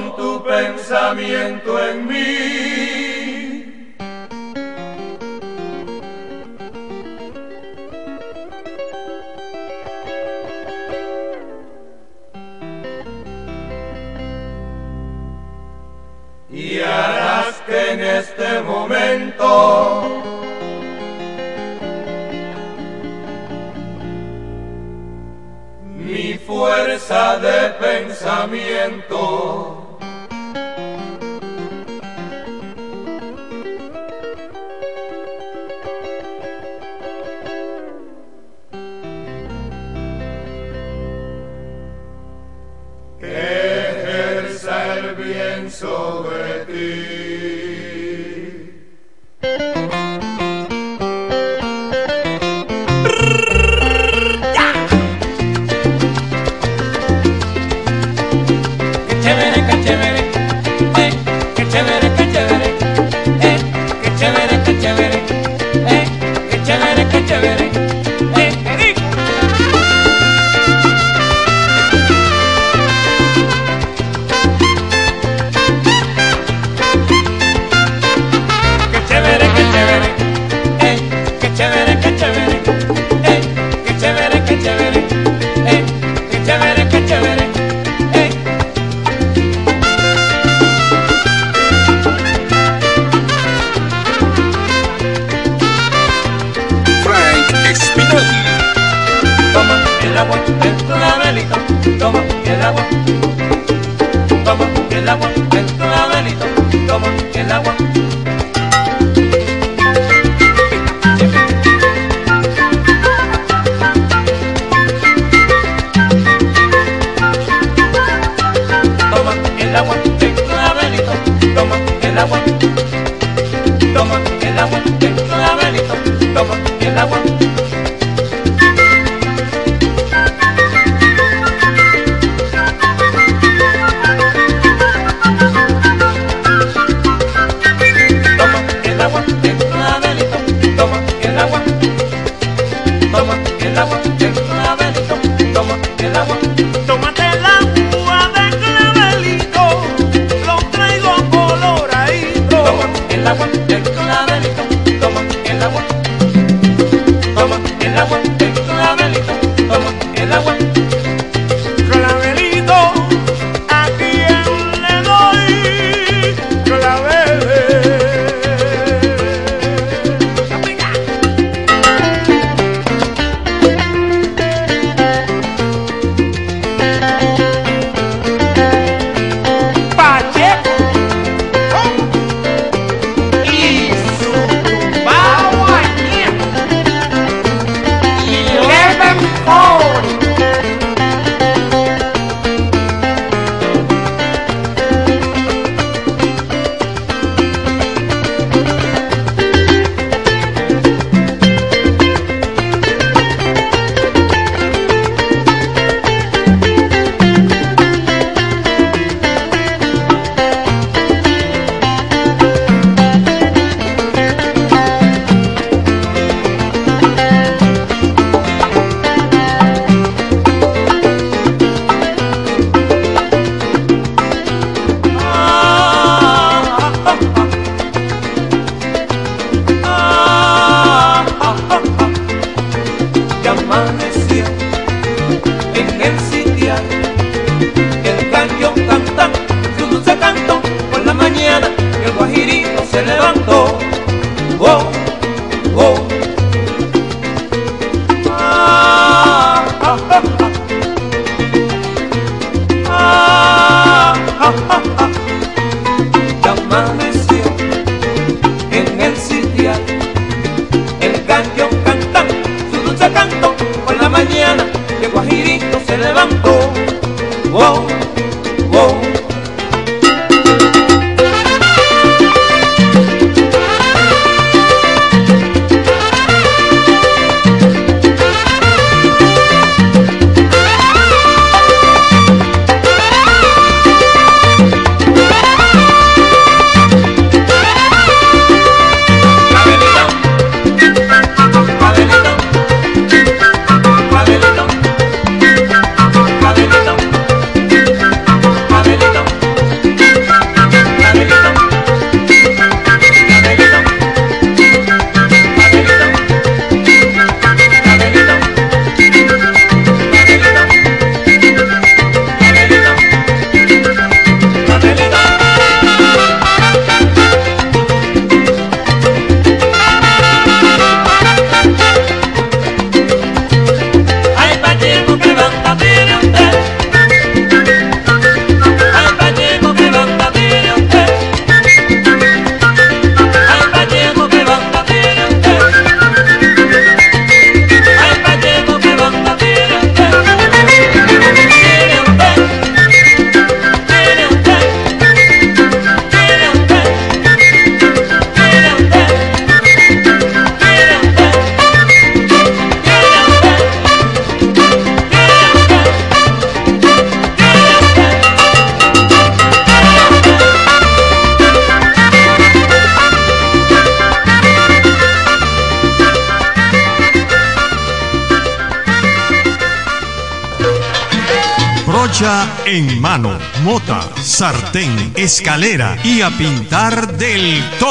S7: escalera y a pintar del todo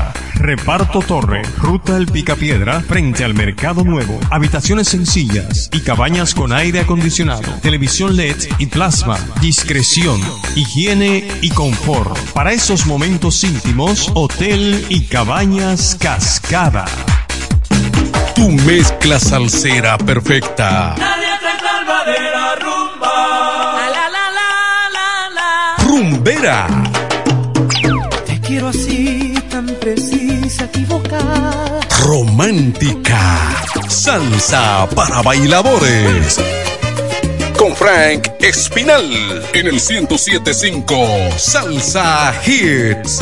S7: Reparto Torre, Ruta El Picapiedra, frente al Mercado Nuevo. Habitaciones sencillas y cabañas con aire acondicionado, televisión LED y plasma. Discreción, higiene y confort. Para esos momentos íntimos, hotel y cabañas cascada.
S30: Tu mezcla salsera perfecta.
S15: Nadie rumba.
S1: La, la, la, la, la, la.
S30: Rumbera Romántica. Salsa para bailadores. Con Frank Espinal en el 1075 Salsa Hits.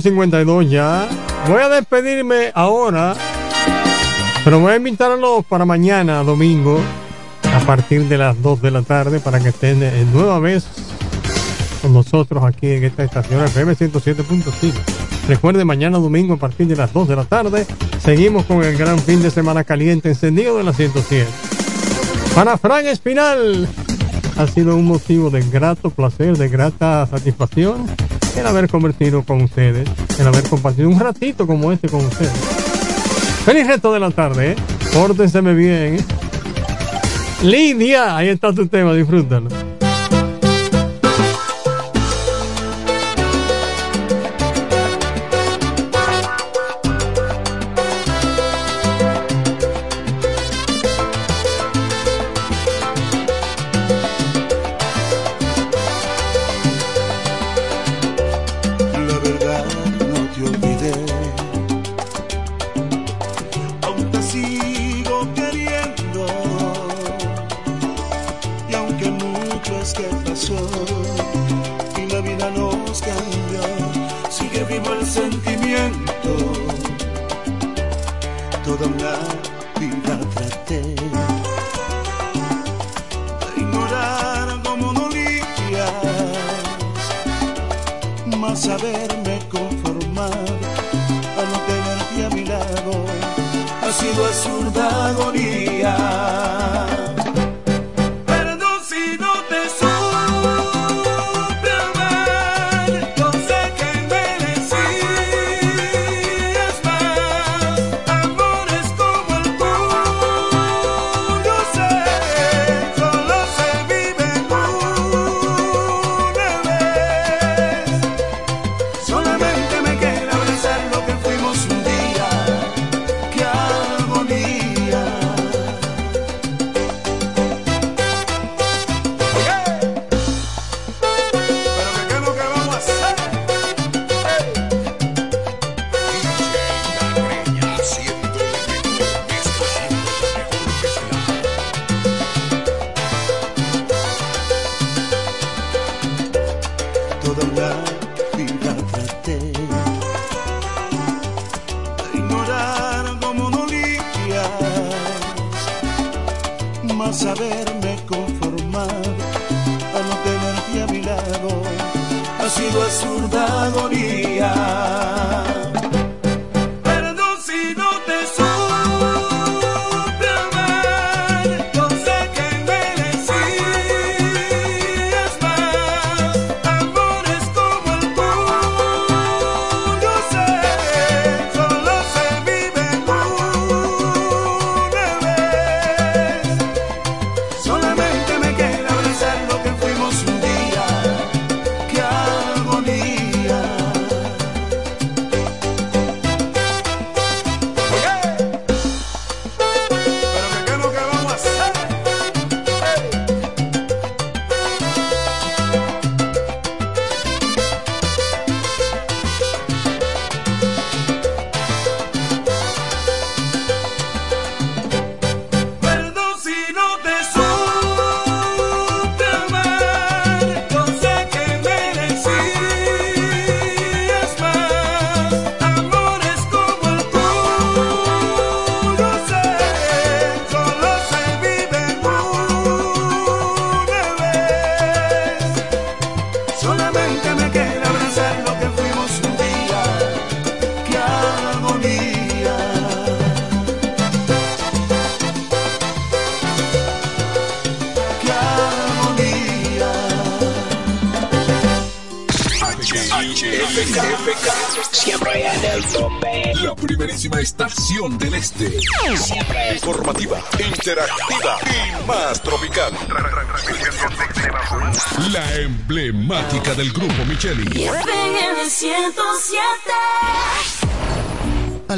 S10: 52 ya. Voy a despedirme ahora. Pero voy a invitarlos para mañana, domingo, a partir de las 2 de la tarde, para que estén eh, nueva vez con nosotros aquí en esta estación FM 107.5. Recuerde, mañana domingo a partir de las 2 de la tarde, seguimos con el gran fin de semana caliente encendido de la 107. Para Fran Espinal, ha sido un motivo de grato placer, de grata satisfacción el haber convertido con ustedes, el haber compartido un ratito como este con ustedes. Feliz resto de la tarde, ¿eh? Pórtenseme bien, ¿eh? Lidia, ahí está tu tema, disfrútalo.
S13: más haberme conformado a no tenerte a mi lado ha sido azul agonía.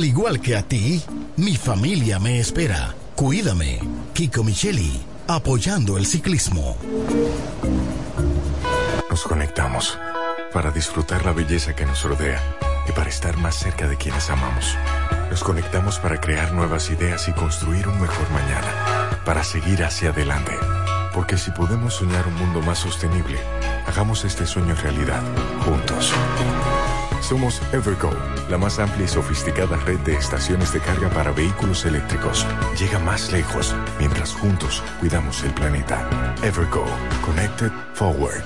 S31: Al igual que a ti, mi familia me espera. Cuídame, Kiko Micheli, apoyando el ciclismo.
S32: Nos conectamos para disfrutar la belleza que nos rodea
S33: y para estar más cerca de quienes amamos. Nos conectamos para crear nuevas ideas y construir un mejor mañana, para seguir hacia adelante. Porque si podemos soñar un mundo más sostenible, hagamos este sueño realidad, juntos. Somos Evergo, la más amplia y sofisticada red de estaciones de carga para vehículos eléctricos. Llega más lejos mientras juntos cuidamos el planeta. Evergo, Connected Forward.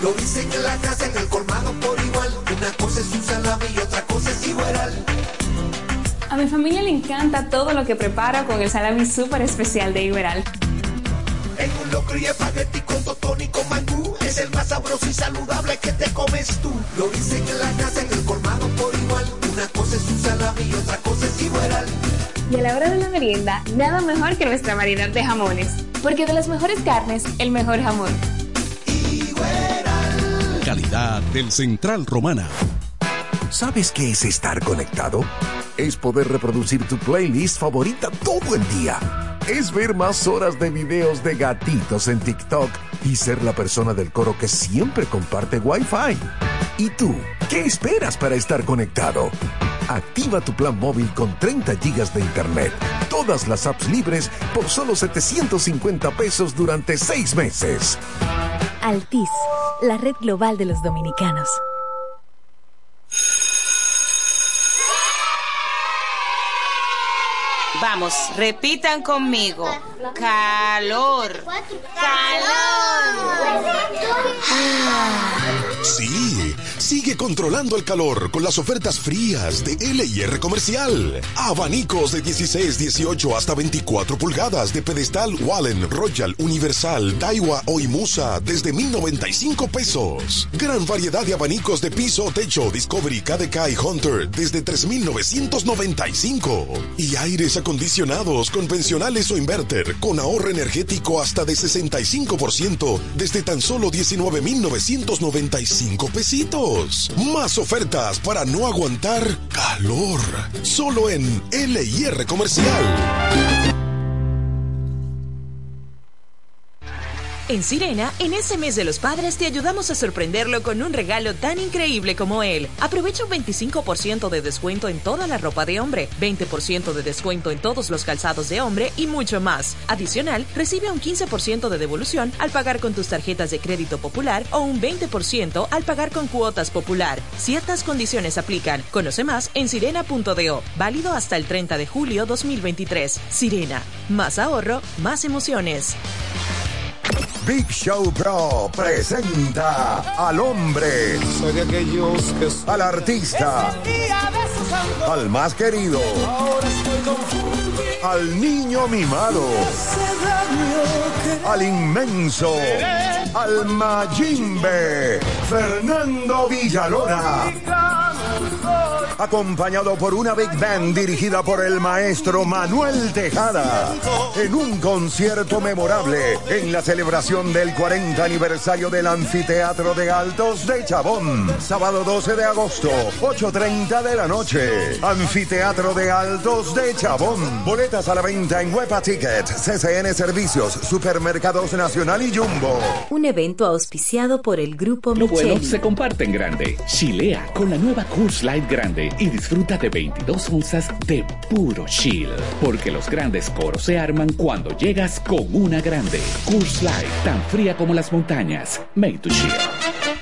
S34: Lo dicen en la casa, en el colmado por igual. Una cosa es un salami y otra cosa es igual.
S32: A mi familia le encanta todo lo que preparo con el salami súper especial de Iberal.
S34: En un locro y espagueti con totón y con mangú. Es el más sabroso y saludable que te comes tú. Lo dicen en la casa, en el colmado por igual. Una cosa es un salami y otra cosa es igual.
S32: Y a la hora de la merienda, nada mejor que nuestra variedad de jamones. Porque de las mejores carnes, el mejor jamón.
S1: Calidad del Central Romana.
S35: ¿Sabes qué es estar conectado? Es poder reproducir tu playlist favorita todo el día. Es ver más horas de videos de gatitos en TikTok y ser la persona del coro que siempre comparte Wi-Fi. ¿Y tú? ¿Qué esperas para estar conectado? Activa tu plan móvil con 30 gigas de internet, todas las apps libres por solo 750 pesos durante 6 meses.
S4: Altis, la red global de los dominicanos.
S20: Vamos, repitan conmigo. Calor. Calor.
S36: Sí, sigue controlando el calor con las ofertas frías de LIR Comercial. Abanicos de 16, 18 hasta 24 pulgadas de pedestal Wallen, Royal, Universal, Daiwa o Imusa desde 1095 pesos. Gran variedad de abanicos de piso, techo, Discovery, KDK y Hunter desde 3995. Y aires acondicionados convencionales o inverter con ahorro energético hasta de 65% desde tan solo 19,995 pesitos. Más ofertas para no aguantar calor. Solo en LIR Comercial.
S19: En Sirena, en ese mes de los padres te ayudamos a sorprenderlo con un regalo tan increíble como él. Aprovecha un 25% de descuento en toda la ropa de hombre, 20% de descuento en todos los calzados de hombre y mucho más. Adicional, recibe un 15% de devolución al pagar con tus tarjetas de crédito popular o un 20% al pagar con cuotas popular. Ciertas condiciones aplican. Conoce más en sirena.do. Válido hasta el 30 de julio 2023. Sirena. Más ahorro, más emociones.
S5: Big Show Pro presenta al hombre, al artista, al más querido, al niño mimado, al inmenso, al Mayimbe, Fernando Villalona. Acompañado por una Big Band dirigida por el maestro Manuel Tejada. En un concierto memorable en la celebración del 40 aniversario del Anfiteatro de Altos de Chabón. Sábado 12 de agosto, 8.30 de la noche. Anfiteatro de Altos de Chabón. Boletas a la venta en Huepa Ticket, CCN Servicios, Supermercados Nacional y Jumbo.
S4: Un evento auspiciado por el grupo
S18: Lo bueno se comparte en grande. Chilea con la nueva Coors Light Grande y disfruta de 22 onzas de puro chill. Porque los grandes coros se arman cuando llegas con una grande. Coors Light, tan fría como las montañas. Made to chill.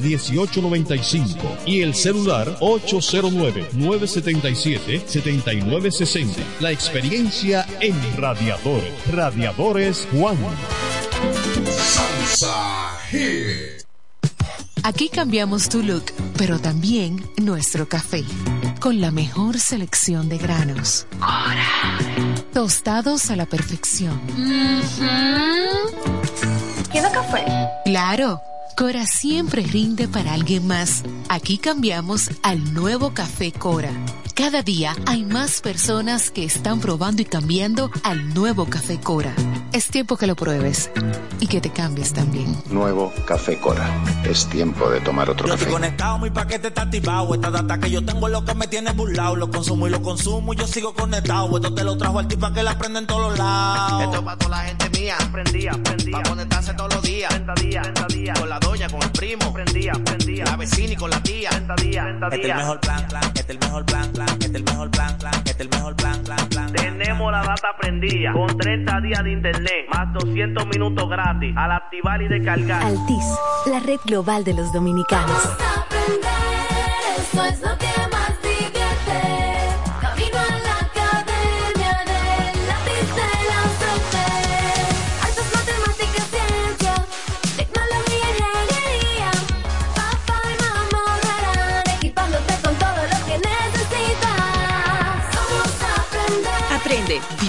S7: 1895 y el celular 809-977-7960. La experiencia en radiadores. Radiadores Juan.
S37: Aquí cambiamos tu look, pero también nuestro café. Con la mejor selección de granos. Tostados a la perfección.
S32: ¿Quiero café?
S37: Claro, Cora siempre rinde para alguien más. Aquí cambiamos al nuevo café Cora. Cada día hay más personas que están probando y cambiando al nuevo café Cora. Es tiempo que lo pruebes y que te cambies también.
S38: Nuevo Café Cora. Es tiempo de tomar otro
S16: Yo
S38: café.
S16: estoy conectado, mi paquete está activado. Esta data que yo tengo es lo que me tiene burlado. Lo consumo y lo consumo y yo sigo conectado. Esto te lo trajo al tipo que la prende en todos los lados.
S17: Esto es para toda la gente mía. Prendía, prendía. Para conectarse todos los días. 30 días, 30 días. Con la doña, con el primo. Prendía, prendía. La vecina y con la tía. 30 días, 30
S16: Este es el mejor plan, plan. Este es el mejor plan, plan. Este es el mejor plan, plan. Este es el mejor plan, plan, plan.
S17: Tenemos la data prendida. Con 30 días de internet. Más 200 minutos gratis. Al activar y descargar.
S4: Altis, la red global de los dominicanos.
S2: Eso es lo que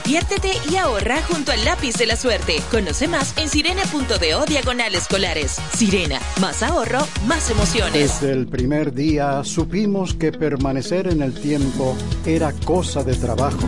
S19: diviértete y ahorra junto al lápiz de la suerte. Conoce más en sirena.do diagonal escolares. Sirena, más ahorro, más emociones.
S39: Desde el primer día supimos que permanecer en el tiempo era cosa de trabajo.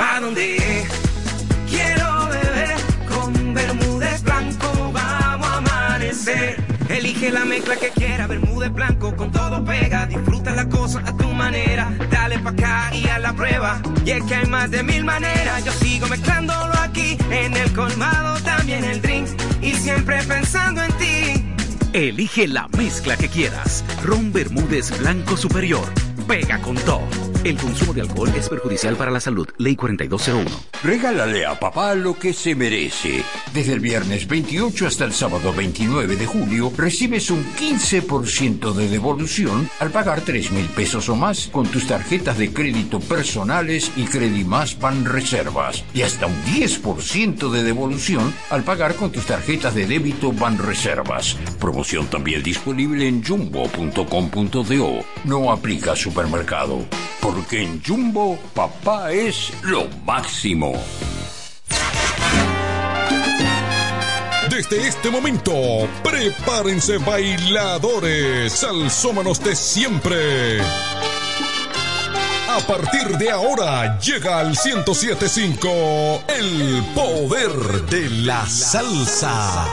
S24: ¿Pa dónde quiero beber? Con Bermúdez Blanco vamos a amanecer. Elige la mezcla que quiera, Bermúdez Blanco con todo pega. Disfruta la cosa a tu manera. Dale pa' acá y a la prueba. Y es que hay más de mil maneras. Yo sigo mezclándolo aquí. En el colmado también el drink. Y siempre pensando en ti.
S18: Elige la mezcla que quieras. Ron Bermúdez Blanco Superior. Pega con todo. El consumo de alcohol es perjudicial para la salud. Ley 4201.
S40: Regálale a papá lo que se merece. Desde el viernes 28 hasta el sábado 29 de julio recibes un 15% de devolución al pagar 3 mil pesos o más con tus tarjetas de crédito personales y Credimás Ban Reservas. Y hasta un 10% de devolución al pagar con tus tarjetas de débito Ban Reservas. Promoción también disponible en jumbo.com.do. No aplica a supermercado. Porque en Jumbo, papá es lo máximo.
S1: Desde este momento, prepárense bailadores, salsómanos de siempre. A partir de ahora llega al 1075 el poder de la salsa.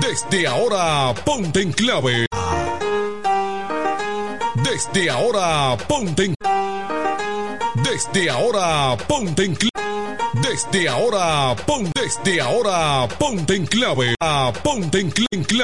S1: Desde ahora, ponte en clave. Desde ahora, ponte en Desde ahora, ponte en. Desde ahora, pon, desde ahora, ponte en clave. A ponte en cl- en clave.